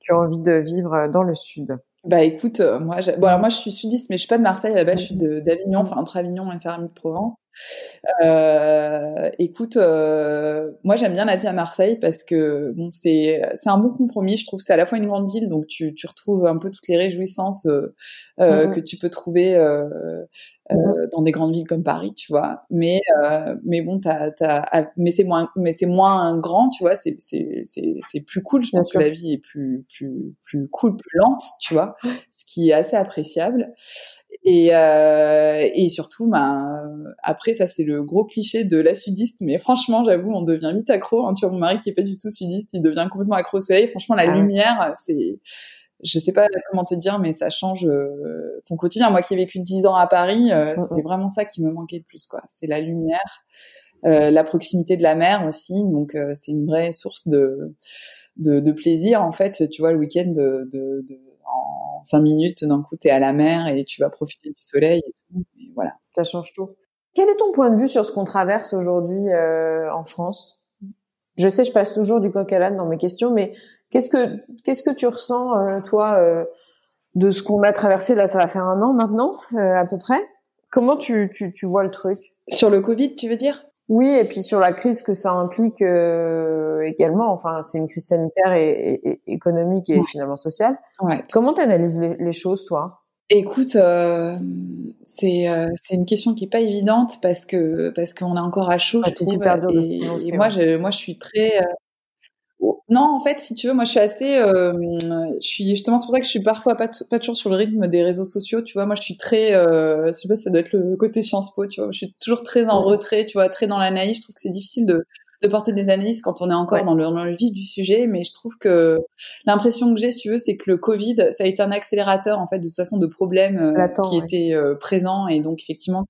qui ont envie de vivre dans le sud. Bah écoute, moi, bon alors moi je suis sudiste, mais je suis pas de Marseille à la base, je suis d'Avignon, enfin entre Avignon et Saint-Rémy-de-Provence. Euh, écoute, euh, moi j'aime bien la vie à Marseille parce que bon c'est c'est un bon compromis. Je trouve c'est à la fois une grande ville donc tu tu retrouves un peu toutes les réjouissances euh, euh que tu peux trouver euh, euh, dans des grandes villes comme Paris, tu vois. Mais mais bon t'as t'as ah, mais c'est moins mais c'est moins grand, tu vois. C'est c'est c'est c'est plus cool. Je pense que la vie est plus plus plus cool, plus lente, tu vois. Ce qui est assez appréciable. Et, euh, et surtout, bah, après, ça c'est le gros cliché de la sudiste, mais franchement, j'avoue, on devient vite accro. Hein. Tu vois, mon mari qui est pas du tout sudiste, il devient complètement accro au soleil. Franchement, la ah lumière, c'est, je sais pas comment te dire, mais ça change euh, ton quotidien. Moi qui ai vécu 10 ans à Paris, euh, mm, mm. c'est vraiment ça qui me manquait le plus, quoi. C'est la lumière, euh, la proximité de la mer aussi. Donc, c'est une vraie source de, de, de, plaisir, en fait. Tu vois, le week-end de, de, de en cinq minutes, d'un coup, tu es à la mer et tu vas profiter du soleil et tout. voilà. Ça change tout. Quel est ton point de vue sur ce qu'on traverse aujourd'hui en France? Je sais, je passe toujours du coq à l'âne dans mes questions, mais qu'est-ce que qu'est-ce que tu ressens, euh, toi, euh, de ce qu'on a traversé Là, ça va faire un an maintenant, à peu près? Comment tu, tu, tu vois le truc? Sur le Covid, tu veux dire? Oui, et puis sur la crise que ça implique euh, également. Enfin, c'est une crise sanitaire et, économique et finalement sociale. Ouais. Comment tu analyses les, choses, toi? Écoute, euh, c'est euh, c'est une question qui est pas évidente parce que parce qu'on est encore à chaud. Ah, je trouve, et, et moi, je, moi, je suis très non, en fait, si tu veux, moi, je suis assez, euh, je suis justement c'est pour ça que je suis parfois pas, pas toujours sur le rythme des réseaux sociaux. Tu vois, moi, je suis très, euh, je sais pas, ça doit être le côté Sciences Po. Tu vois, je suis toujours très en retrait. Tu vois, très dans l'analyse. Je trouve que c'est difficile de, de porter des analyses quand on est encore dans, le, dans le vif du sujet. Mais je trouve que l'impression que j'ai, si tu veux, c'est que le Covid, ça a été un accélérateur en fait de toute façon de problèmes euh, qui étaient euh, présents et donc effectivement,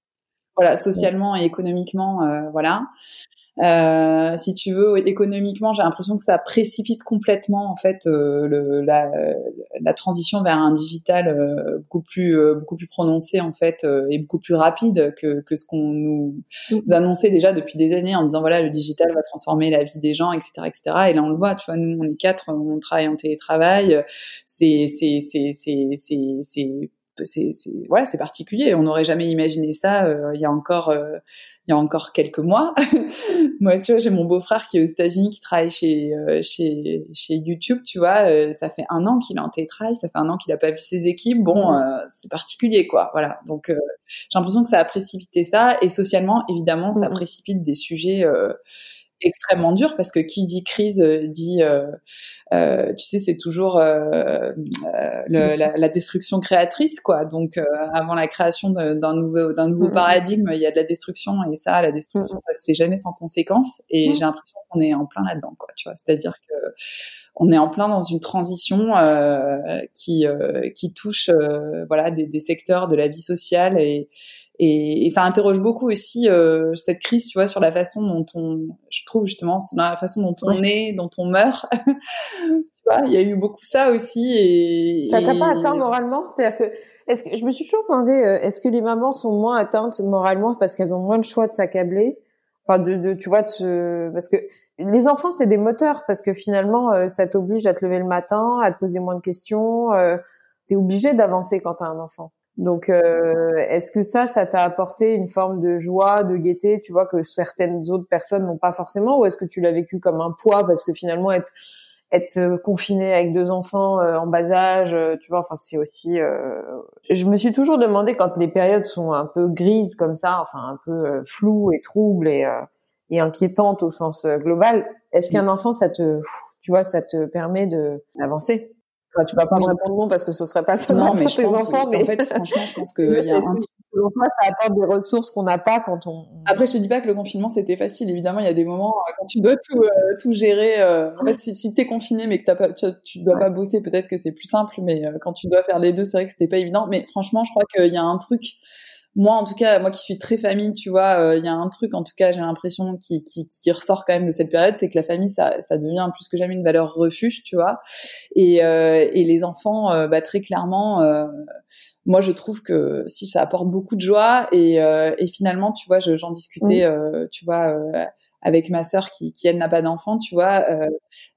voilà, socialement et économiquement, euh, voilà. Euh, si tu veux, économiquement, j'ai l'impression que ça précipite complètement en fait euh, le, la, la, transition vers un digital euh, beaucoup plus euh, beaucoup plus prononcé en fait et beaucoup plus rapide que, que ce qu'on nous, mm. annonçait déjà depuis des années en disant voilà le digital va transformer la vie des gens, etc., etc. Et là on le voit, tu vois, nous on est quatre, on travaille en télétravail, c'est c'est c'est c'est c'est c'est c'est voilà c'est particulier on n'aurait jamais imaginé ça il y a encore il y a encore quelques mois. *laughs* Moi, tu vois, j'ai mon beau-frère qui est aux États-Unis, qui travaille chez euh, chez chez YouTube, tu vois. Euh, ça fait un an qu'il est en télétravail, ça fait un an qu'il a pas vu ses équipes. Bon, euh, c'est particulier, quoi. Voilà. Donc, j'ai l'impression que ça a précipité ça, et socialement, évidemment, ça précipite des sujets extrêmement dur parce que qui dit crise euh, dit, euh, euh, tu sais, c'est toujours euh, le, la, la, destruction créatrice, quoi. Donc, avant la création d'un nouveau d'un nouveau mm, mm. paradigme, il y a de la destruction et ça, la destruction, mm, ça se fait jamais sans conséquence. Et j'ai l'impression qu'on est en plein là-dedans, quoi. Tu vois, c'est-à-dire que on est en plein dans une transition qui qui touche, voilà, des, des secteurs de la vie sociale et et, et, ça interroge beaucoup aussi euh, cette crise, tu vois, sur la façon dont on, je trouve justement, la façon dont on est, dont on meurt. *laughs* tu vois, il y a eu beaucoup ça aussi. Et ça t'a pas atteint moralement? C'est-à-dire que, est-ce que je me suis toujours demandé, euh, est-ce que les mamans sont moins atteintes moralement parce qu'elles ont moins le choix de s'accabler, enfin de, de, tu vois, de se, parce que les enfants c'est des moteurs parce que finalement euh, ça t'oblige à te lever le matin, à te poser moins de questions. Euh, T'es obligé d'avancer quand t'as un enfant. Donc, euh, est-ce que ça, ça t'a apporté une forme de joie, de gaieté, tu vois, que certaines autres personnes n'ont pas forcément, ou est-ce que tu l'as vécu comme un poids parce que finalement être être euh, confiné avec deux enfants euh, en bas âge, tu vois, enfin c'est aussi. Je me suis toujours demandé quand les périodes sont un peu grises comme ça, enfin un peu floues et troubles et et inquiétantes au sens global, est-ce qu'un enfant, ça te, tu vois, ça te permet de d'avancer? Enfin, tu vas pas me répondre non parce que ce serait pas ça non, mais pour tes enfants. Mais en fait, franchement, je pense qu'il *laughs* y a un selon toi, ça apporte des ressources qu'on n'a pas quand on. Après, je te dis pas que le confinement c'était facile. Évidemment, il y a des moments euh, quand tu dois tout euh, tout gérer. Euh, en fait, si, si t'es confiné mais que t'as pas, tu, tu dois pas bosser, peut-être que c'est plus simple. Mais quand tu dois faire les deux, c'est vrai que c'était pas évident. Mais franchement, je crois qu'il y a un truc moi en tout cas moi qui suis très famille tu vois euh, il y a un truc en tout cas j'ai l'impression qui, qui, qui, ressort quand même de cette période c'est que la famille ça, ça devient plus que jamais une valeur refuge tu vois et, euh, et les enfants euh, bah, très clairement euh, moi je trouve que si ça apporte beaucoup de joie et, et finalement tu vois j'en discutais tu vois avec ma sœur qui, qui elle n'a pas d'enfant, tu vois. Euh,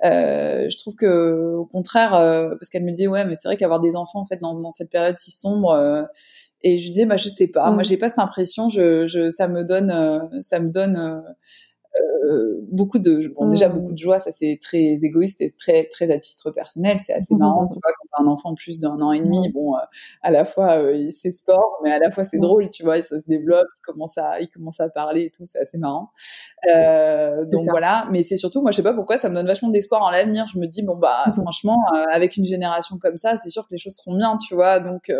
euh, je trouve que au contraire, parce qu'elle me disait ouais, mais c'est vrai qu'avoir des enfants en fait dans, dans cette période si sombre, et je disais, bah, je sais pas. Moi, mm. j'ai pas cette impression. Je, je, ça me donne, euh, ça me donne euh, euh, beaucoup de, bon, déjà mm. beaucoup de joie. Ça, c'est très égoïste et très, très à titre personnel. C'est assez marrant. Tu vois, quand t'as un enfant plus d'un an et demi, bon, à la fois, c'est sport, mais à la fois, c'est drôle, tu vois, ça se développe, il commence à, il commence à parler et tout. C'est assez marrant. donc voilà. Mais c'est surtout, moi, je sais pas pourquoi, ça me donne vachement d'espoir en l'avenir. Je me dis, bon, bah, *laughs* franchement, avec une génération comme ça, c'est sûr que les choses seront bien, tu vois. Donc,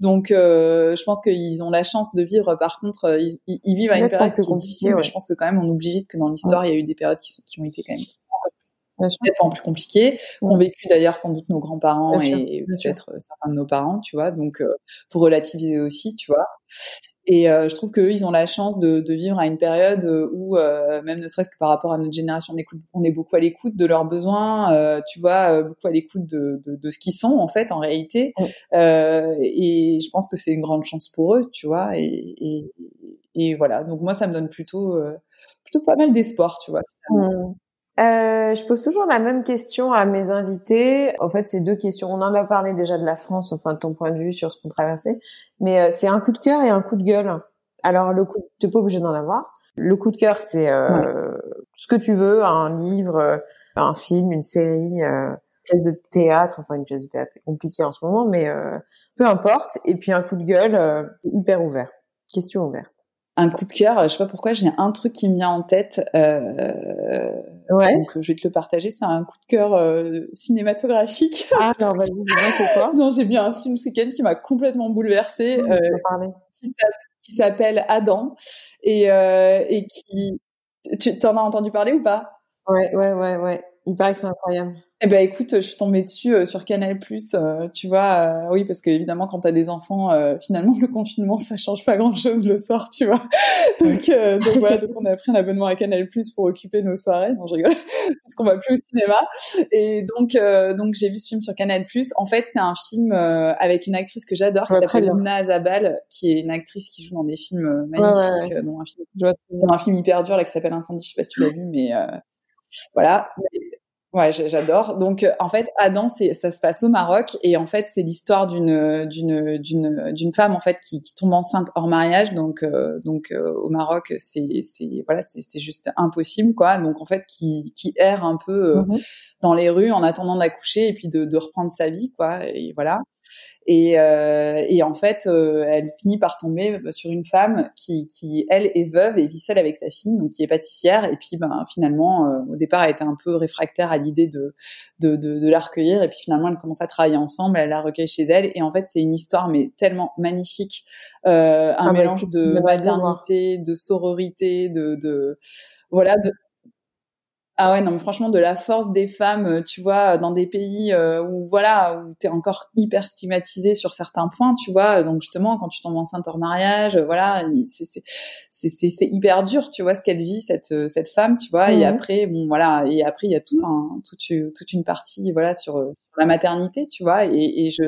donc, euh, je pense qu'ils ont la chance de vivre. Par contre, euh, ils, ils vivent à une période qui est difficile, mais je pense que quand même, on oublie vite que dans l'histoire, il y a eu des périodes qui, qui ont été quand même peut-être plus compliquées, qu'ont vécu d'ailleurs sans doute nos grands-parents et peut-être certains de nos parents, tu vois. Donc, euh, faut relativiser aussi, tu vois. Et euh, je trouve qu'eux, ils ont la chance de, de, vivre à une période euh, où, euh, même ne serait-ce que par rapport à notre génération, on, écoute, on est beaucoup à l'écoute de leurs besoins, euh, tu vois, euh, beaucoup à l'écoute de, de, de, ce qu'ils sont en fait, en réalité. et je pense que c'est une grande chance pour eux, tu vois. Et, et, et, voilà. Donc moi, ça me donne plutôt, plutôt pas mal d'espoir, tu vois. Mmh. Euh, je pose toujours la même question à mes invités. En fait, c'est deux questions. On en a parlé déjà de la France, enfin de ton point de vue sur ce qu'on traversait, mais euh, c'est un coup de cœur et un coup de gueule. Alors le coup, t'es pas obligé d'en avoir. Le coup de cœur, c'est euh, ce que tu veux, un livre, euh, un film, une série, une pièce de théâtre. Enfin, une pièce de théâtre est compliquée en ce moment, mais peu importe. Et puis un coup de gueule hyper ouvert. Question ouverte un coup de cœur. Je sais pas pourquoi, j'ai un truc qui me vient en tête. Euh, ouais. Donc je vais te le partager. C'est un coup de cœur euh, cinématographique. Ah non, vas-y, c'est quoi *laughs* Non, j'ai vu un film ce week-end qui m'a complètement bouleversée. euh, qui s'appelle Adam et euh, et qui tu t'en as entendu parler ou pas? Ouais, ouais, ouais, ouais. Il paraît que c'est incroyable. Eh ben écoute, je suis tombée dessus euh, sur Canal euh, tu vois, euh, oui parce que évidemment quand t'as des enfants, finalement *laughs* le confinement ça change pas grand chose le soir, tu vois. *laughs* donc donc voilà, donc *laughs* on a pris un abonnement à Canal pour occuper nos soirées, non je rigole, parce qu'on va plus au cinéma. Et donc donc j'ai vu ce film sur Canal. En fait c'est un film avec une actrice que j'adore qui s'appelle Luna Azabal, qui est une actrice qui joue dans des films magnifiques, Dans, un film, dans un film hyper dur là qui s'appelle Incendie, je sais pas si tu l'as vu, mais voilà. Ouais, j'adore. Donc euh, en fait, Adam, c'est ça se passe au Maroc et en fait, c'est l'histoire d'une d'une d'une d'une femme en fait qui, qui tombe enceinte hors mariage. Donc euh, donc euh, au Maroc, c'est c'est voilà, c'est c'est juste impossible quoi. Donc en fait, qui qui erre un peu mmh dans les rues en attendant d'accoucher et puis de de reprendre sa vie quoi. Et voilà. Et, euh, et en fait, euh, elle finit par tomber sur une femme qui, qui, elle, est veuve et vit seule avec sa fille, donc qui est pâtissière. Et puis, ben, finalement, euh, au départ, elle était un peu réfractaire à l'idée de, de, de, de, la recueillir. Et puis, finalement, elle commence à travailler ensemble. Elle la recueille chez elle. Et en fait, c'est une histoire, mais tellement magnifique, euh, un ah, mélange de maternité, de sororité, de, de voilà, de, ah ouais, non, mais franchement, de la force des femmes, euh, tu vois, dans des pays euh, où, voilà, où t'es encore hyper stigmatisé sur certains points, tu vois. Donc, justement, quand tu tombes enceinte hors mariage, euh, voilà, c'est c'est hyper dur, tu vois, ce qu'elle vit, cette, cette femme, tu vois. Et après, bon, voilà, et après, il y a tout un, toute, toute une partie, voilà, sur, sur la maternité, tu vois. Et, et je,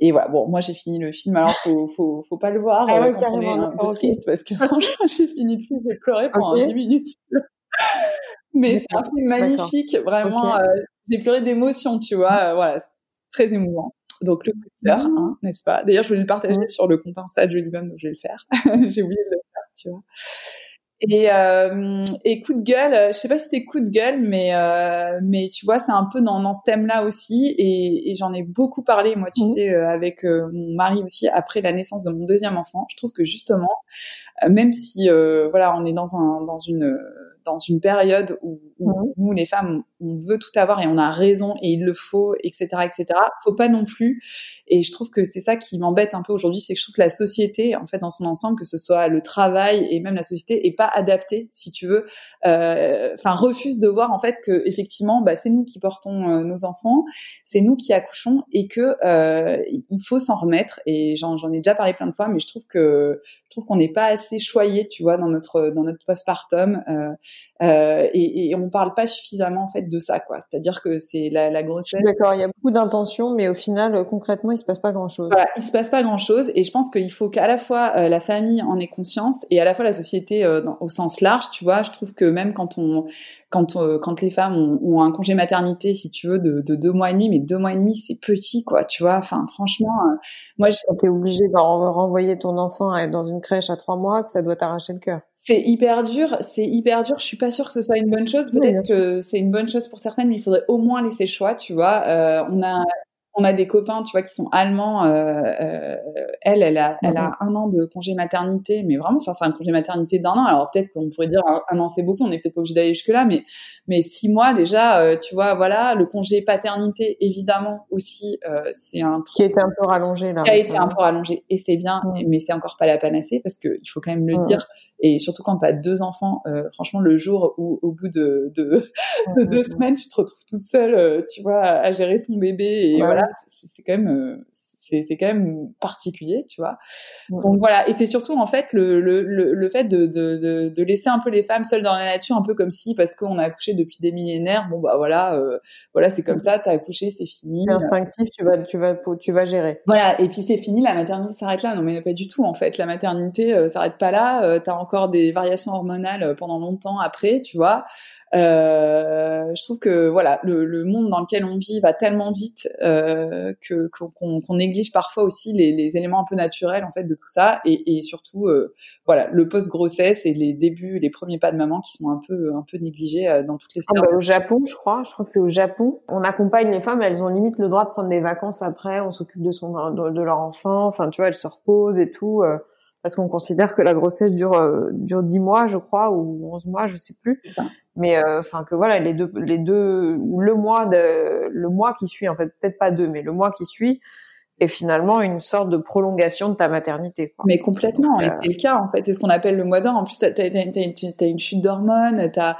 et voilà, bon, moi j'ai fini le film, alors faut, faut, faut pas le voir ah quand on est un peu triste parce que *laughs* franchement j'ai fini le film, j'ai pleuré pendant 10 minutes. Mais c'est un film magnifique, vraiment. Euh, j'ai pleuré d'émotion, tu vois. Euh, voilà, c'est très émouvant. donc le coup de cœur, hein, n'est-ce pas? D'ailleurs, je voulais le partager mmh. sur le compte Insta de Jolie donc je vais le faire. *laughs* J'ai oublié de le faire, tu vois. Et, euh, et coup de gueule, euh, je sais pas si c'est coup de gueule, mais euh, mais tu vois, c'est un peu dans, dans ce thème-là aussi, et, et j'en ai beaucoup parlé moi, tu mmh. sais, euh, avec euh, mon mari aussi après la naissance de mon deuxième enfant. Je trouve que justement, même si voilà, on est dans un dans une dans une période où, mmh. nous les femmes on veut tout avoir et on a raison et il le faut etc etc faut pas non plus. Et je trouve que c'est ça qui m'embête un peu aujourd'hui c'est que je trouve que la société en fait dans son ensemble que ce soit le travail et même la société est pas adaptée si tu veux. Euh, enfin refuse de voir en fait que effectivement bah, c'est nous qui portons euh, nos enfants c'est nous qui accouchons et que euh, il faut s'en remettre. Et j'en ai déjà parlé plein de fois mais je trouve que je trouve qu'on n'est pas assez choyé, tu vois, dans notre dans notre postpartum, euh, et, et on parle pas suffisamment en fait de ça, quoi. C'est-à-dire que c'est la, la grossesse. D'accord, il y a beaucoup d'intentions, mais au final, euh, concrètement, il se passe pas grand-chose. Voilà, il se passe pas grand-chose, et je pense qu'il faut qu'à la fois euh, la famille en ait conscience et à la fois la société euh, dans, au sens large, tu vois. Je trouve que même quand on quand quand les femmes ont, ont, un congé maternité, si tu veux, de, de, deux mois et demi, mais deux mois et demi, c'est petit, quoi, tu vois. Enfin, franchement, moi, quand t'es obligé de renvoyer ton enfant dans une crèche à trois mois, ça doit t'arracher le cœur. C'est hyper dur, c'est hyper dur. Je suis pas sûre que ce soit une bonne chose. Peut-être que c'est une bonne chose pour certaines, mais il faudrait au moins laisser le choix, tu vois. Euh, on a on a des copains, tu vois, qui sont allemands. Euh, euh, elle, elle a, elle a un an de congé maternité, mais vraiment, enfin, c'est un congé maternité d'un an. Alors peut-être qu'on pourrait dire un, an, c'est beaucoup. On n'est peut-être pas obligé d'aller jusque là, mais mais six mois déjà, euh, tu vois, voilà, le congé paternité, évidemment aussi, euh, c'est un truc qui a été un peu rallongé là. Qui a été un peu rallongé, et c'est bien, mais c'est encore pas la panacée parce que il faut quand même le dire. Et surtout quand tu as deux enfants, euh, franchement, le jour où, au bout de, de, de deux semaines, tu te retrouves toute seule, euh, tu vois, à, gérer ton bébé. Et voilà, c'est quand même, c'est quand même particulier, tu vois. Donc voilà, et c'est surtout en fait le, le, le, fait de, de, de, laisser un peu les femmes seules dans la nature, un peu comme si parce qu'on a accouché depuis des millénaires, bon bah voilà, euh, voilà c'est comme ça, t'as accouché, c'est fini. C'est instinctif, tu vas, tu vas, tu vas gérer. Voilà, et puis c'est fini, la maternité s'arrête là. Non mais pas du tout en fait, la maternité euh, s'arrête pas là. Euh, t'as encore des variations hormonales pendant longtemps après, tu vois. Je trouve que voilà, le, le, monde dans lequel on vit va tellement vite que qu'on néglige parfois aussi les, les, éléments un peu naturels en fait de tout ça, et, et surtout euh, voilà le post grossesse et les débuts, les premiers pas de maman qui sont un peu un peu négligés euh, dans toutes les. Ah bah, au Japon, je crois, je crois que c'est au Japon. On accompagne les femmes, elles ont limite le droit de prendre des vacances après, on s'occupe de son de, de, leur enfant, enfin tu vois, elles se reposent et tout. Euh, parce qu'on considère que la grossesse dure dure 10 mois, je crois, ou 11 mois, je sais plus. Mais euh, enfin que voilà, les deux les deux le mois de le mois qui suit en fait, peut-être pas deux, mais le mois qui suit, et finalement une sorte de prolongation de ta maternité. Quoi. Mais complètement, et euh, c'est le cas en fait. C'est ce qu'on appelle le mois d'or. En plus, t'as as, une chute d'hormones, t'as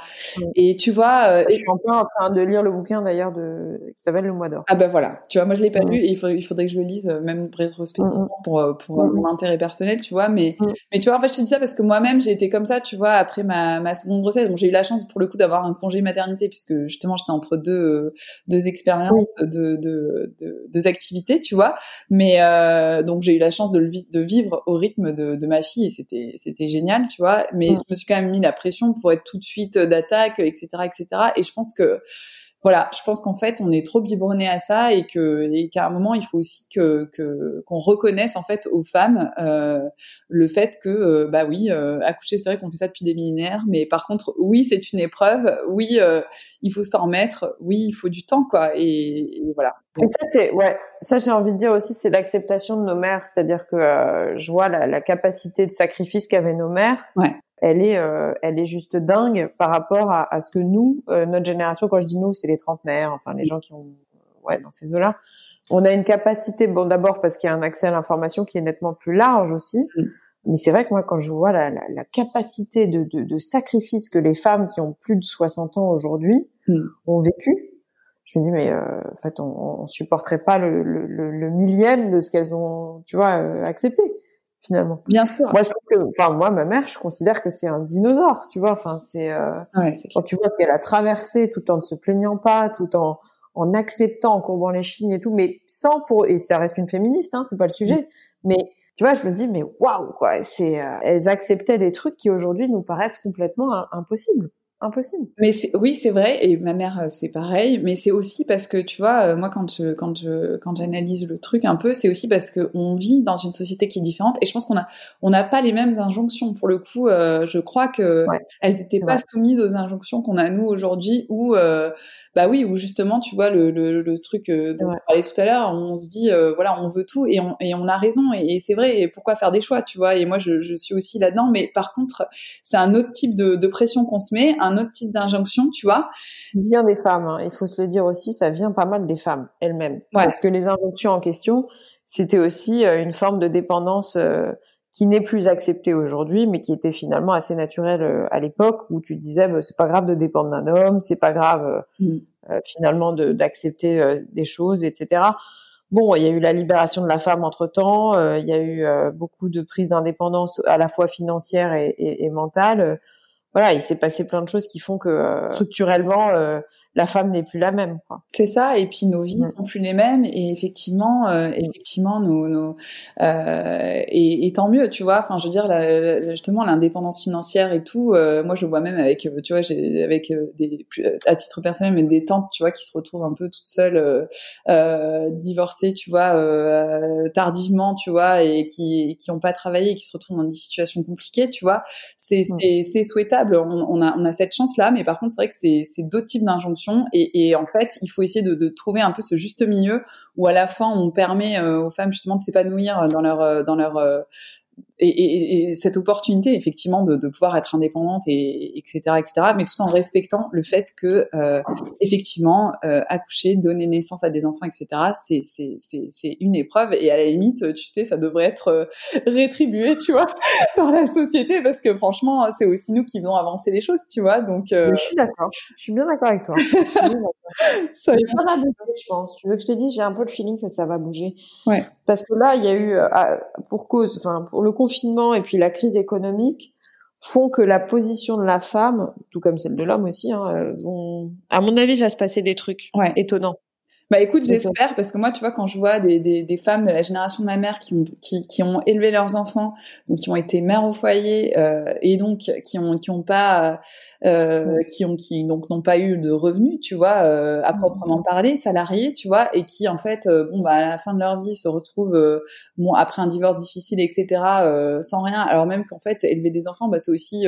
et tu vois. Euh, je suis peu en train de lire le bouquin d'ailleurs de qui s'appelle le mois d'or. Ah ben voilà. Tu vois, moi je l'ai pas lu et il faudrait, il faudrait que je le lise euh, même rétrospectivement pour pour mon intérêt personnel, tu vois. Mais mais tu vois, en fait, je te dis ça parce que moi-même j'ai été comme ça, tu vois, après ma ma seconde grossesse. Bon, j'ai eu la chance pour le coup d'avoir un congé maternité puisque justement j'étais entre deux deux expériences, de, de, de deux activités, tu vois. Mais euh, donc j'ai eu la chance de, le de vivre au rythme de, de ma fille et c'était c'était génial, tu vois. Mais mm. je me suis quand même mis la pression pour être tout de suite d'attaque, etc., etc. Et je pense que voilà, je pense qu'en fait, on est trop biberonné à ça et que et qu'à un moment, il faut aussi que qu'on reconnaisse en fait aux femmes euh, le fait que euh, bah oui, euh, accoucher, c'est vrai qu'on fait ça depuis des millénaires, mais par contre, oui, c'est une épreuve, oui, euh, il faut s'en remettre, oui, il faut du temps, quoi, et, et voilà. Et ça, c'est ouais, ça j'ai envie de dire aussi, c'est l'acceptation de nos mères, c'est-à-dire que euh, je vois la, la capacité de sacrifice qu'avaient nos mères. Ouais elle est, euh, elle est juste dingue par rapport à, à ce que nous, euh, notre génération, quand je dis nous, c'est les trentenaires, enfin les gens qui ont, ouais, dans ces eaux-là, on a une capacité, bon d'abord parce qu'il y a un accès à l'information qui est nettement plus large aussi, mm. mais c'est vrai que moi quand je vois la, la, la capacité de, de, de, sacrifice que les femmes qui ont plus de 60 ans aujourd'hui mm. ont vécu, je me dis mais euh, en fait on, on supporterait pas le, le, le, millième de ce qu'elles ont, tu vois, accepté finalement. Bien sûr. Moi, je trouve que, enfin, moi, ma mère, je considère que c'est un dinosaure, tu vois. Enfin, c'est euh, ouais, quand tu vois ce qu'elle a traversé, tout en ne se plaignant pas, tout en en acceptant, en courbant les chines et tout, mais sans pour et ça reste une féministe, hein, c'est pas le sujet. Mm. Mais tu vois, je me dis, mais waouh, quoi. C'est, euh, elles acceptaient des trucs qui aujourd'hui nous paraissent complètement impossibles. Impossible. Mais oui, c'est vrai, et ma mère, c'est pareil, mais c'est aussi parce que, tu vois, moi, quand je, quand je, quand j'analyse le truc un peu, c'est aussi parce que on vit dans une société qui est différente, et je pense qu'on a, on n'a pas les mêmes injonctions. Pour le coup, je crois que elles n'étaient pas soumises aux injonctions qu'on a nous aujourd'hui, où, bah oui, où justement, tu vois, le, le, le truc dont on parlait tout à l'heure, on se dit, voilà, on veut tout, et on, et on a raison, et, c'est vrai, et pourquoi faire des choix, tu vois, et moi, je, je suis aussi là-dedans, mais par contre, c'est un autre type de, de pression qu'on se met, un autre type d'injonction, tu vois. Vient des femmes, hein. il faut se le dire aussi, ça vient pas mal des femmes elles-mêmes. Parce que les injonctions en question, c'était aussi euh, une forme de dépendance euh, qui n'est plus acceptée aujourd'hui, mais qui était finalement assez naturelle euh, à l'époque où tu disais bah, c'est pas grave de dépendre d'un homme, c'est pas grave mm. finalement d'accepter des choses, etc. Bon, il y a eu la libération de la femme entre temps, il y a eu beaucoup de prises d'indépendance à la fois financière et, et, et mentale voilà, il s'est passé plein de choses qui font que euh, structurellement, euh, la femme n'est plus la même. C'est ça, et puis nos vies ne sont plus les mêmes, et effectivement, euh, effectivement, nos, nos euh, et, et, tant mieux, tu vois. Enfin, je veux dire, la, justement, l'indépendance financière et tout. Euh, moi, je vois même avec, tu vois, j'ai avec des, à titre personnel, mais des tantes, tu vois, qui se retrouvent un peu toutes seules, divorcées, tu vois, tardivement, tu vois, et qui qui ont pas travaillé et qui se retrouvent dans des situations compliquées, tu vois. C'est c'est souhaitable. On, on, a on a cette chance là, mais par contre, c'est vrai que c'est c'est d'autres types d'injonctions et, en fait, il faut essayer de, trouver un peu ce juste milieu où à la fin on permet euh, aux femmes justement de s'épanouir dans leur euh, dans leur euh, et, cette opportunité effectivement de, pouvoir être indépendante et etc etc mais tout en respectant le fait que euh, effectivement euh, accoucher donner naissance à des enfants etc c'est c'est c'est une épreuve et à la limite tu sais ça devrait être euh, rétribué tu vois *laughs* par la société parce que franchement c'est aussi nous qui venons avancer les choses tu vois donc je suis d'accord. Je suis bien d'accord avec toi. *laughs* Ça va. bouger je pense. Tu veux que je te dise j'ai un peu le feeling que ça va bouger. Ouais. Parce que là il y a eu pour cause enfin pour le confinement et puis la crise économique font que la position de la femme, tout comme celle de l'homme aussi, hein, euh, vont, à mon avis, va se passer des trucs étonnants. Bah écoute, j'espère parce que moi, tu vois, quand je vois des, des, des, femmes de la génération de ma mère qui ont qui, qui ont élevé leurs enfants, donc qui ont été mères au foyer euh, et donc qui ont qui ont pas euh, qui ont qui donc n'ont pas eu de revenus, tu vois, euh, à proprement parler, salariés, tu vois, et qui en fait, euh, bon bah à la fin de leur vie se retrouvent euh, bon après un divorce difficile, etc. sans rien, alors même qu'en fait élever des enfants, bah c'est aussi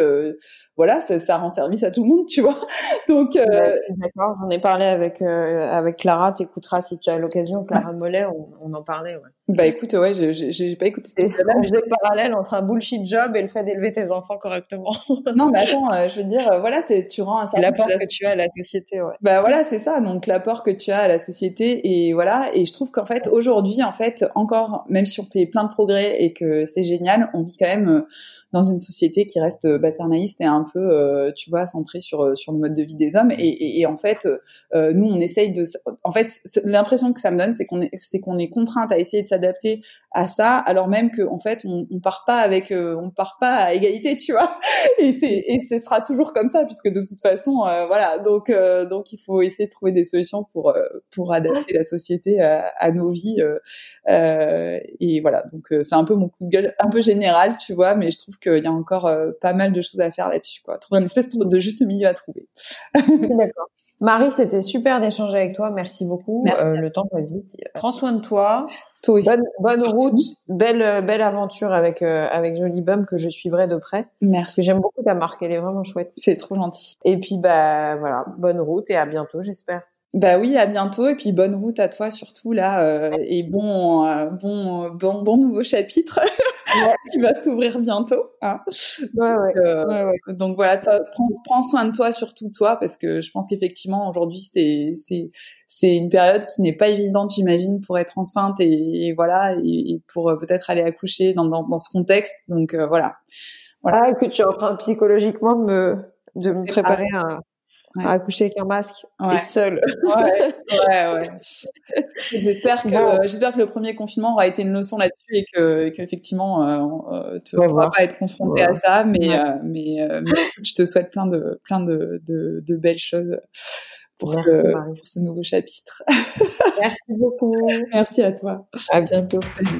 voilà, ça, ça, rend service à tout le monde, tu vois. *laughs* Donc, euh... d'accord, j'en ai parlé avec euh, avec Clara. T'écouteras si tu as l'occasion. Clara Mollet, on, on, en parlait. Ouais. Bah écoute, ouais, j'ai pas écouté. C'est on faisait le parallèle entre un bullshit job et le fait d'élever tes enfants correctement. *laughs* non, mais attends, euh, je veux dire, euh, voilà, c'est tu rends un service. L'apport que tu as à la société, ouais. Bah voilà, c'est ça. Donc l'apport que tu as à la société et voilà. Et je trouve qu'en fait aujourd'hui, en fait, encore, même si on fait plein de progrès et que c'est génial, on vit quand même dans une société qui reste paternaliste et un peu, euh, tu vois, centrée sur euh, sur le mode de vie des hommes. Et, et, et en fait, euh, nous, on essaye de. En fait, l'impression que ça me donne, c'est qu'on est, c'est qu'on est contrainte à essayer de s'adapter à ça, alors même que en fait, on, part pas avec, on part pas à égalité, tu vois. *laughs* Et c'est et ce sera toujours comme ça, puisque de toute façon, voilà. Donc donc, il faut essayer de trouver des solutions pour pour adapter la société à, nos vies. et voilà. Donc c'est un peu mon coup de gueule, un peu général, tu vois, mais je trouve qu'il y a encore euh, pas mal de choses à faire là-dessus, quoi. Trouver une espèce de juste milieu à trouver. Marie, c'était super d'échanger avec toi. Merci beaucoup. Euh, le temps passe vite. Prends soin de toi. Toi aussi. Bonne, route, belle euh, belle aventure avec avec Jolie Bum que je suivrai de près. Merci. Parce que j'aime beaucoup ta marque. Elle est vraiment chouette. C'est trop gentil. Et puis bah voilà, bonne route et à bientôt, j'espère. Bah oui, à bientôt et puis bonne route à toi surtout là euh, et bon euh, bon bon bon nouveau chapitre *laughs* qui va s'ouvrir bientôt. Hein. Ouais, ouais. Euh, ouais. Donc voilà, prends, prends, soin de toi surtout toi parce que je pense qu'effectivement aujourd'hui c'est c'est c'est une période qui n'est pas évidente j'imagine pour être enceinte et, voilà et, pour peut-être aller accoucher dans, dans, dans ce contexte. Donc voilà. Voilà. Ah, écoute, je suis en train psychologiquement de me de me préparer à ouais. à accoucher avec un masque ouais. et seul. Ouais, ouais, ouais. *laughs* j'espère que j'espère que le premier confinement aura été une leçon là-dessus et que qu'effectivement euh, tu ne pourras pas être confronté à ça, mais euh, mais, euh, mais je te souhaite plein de plein de de, de belles choses pour Merci, ce pour ce nouveau chapitre. Merci beaucoup. *laughs* Merci à toi. À bientôt. Salut.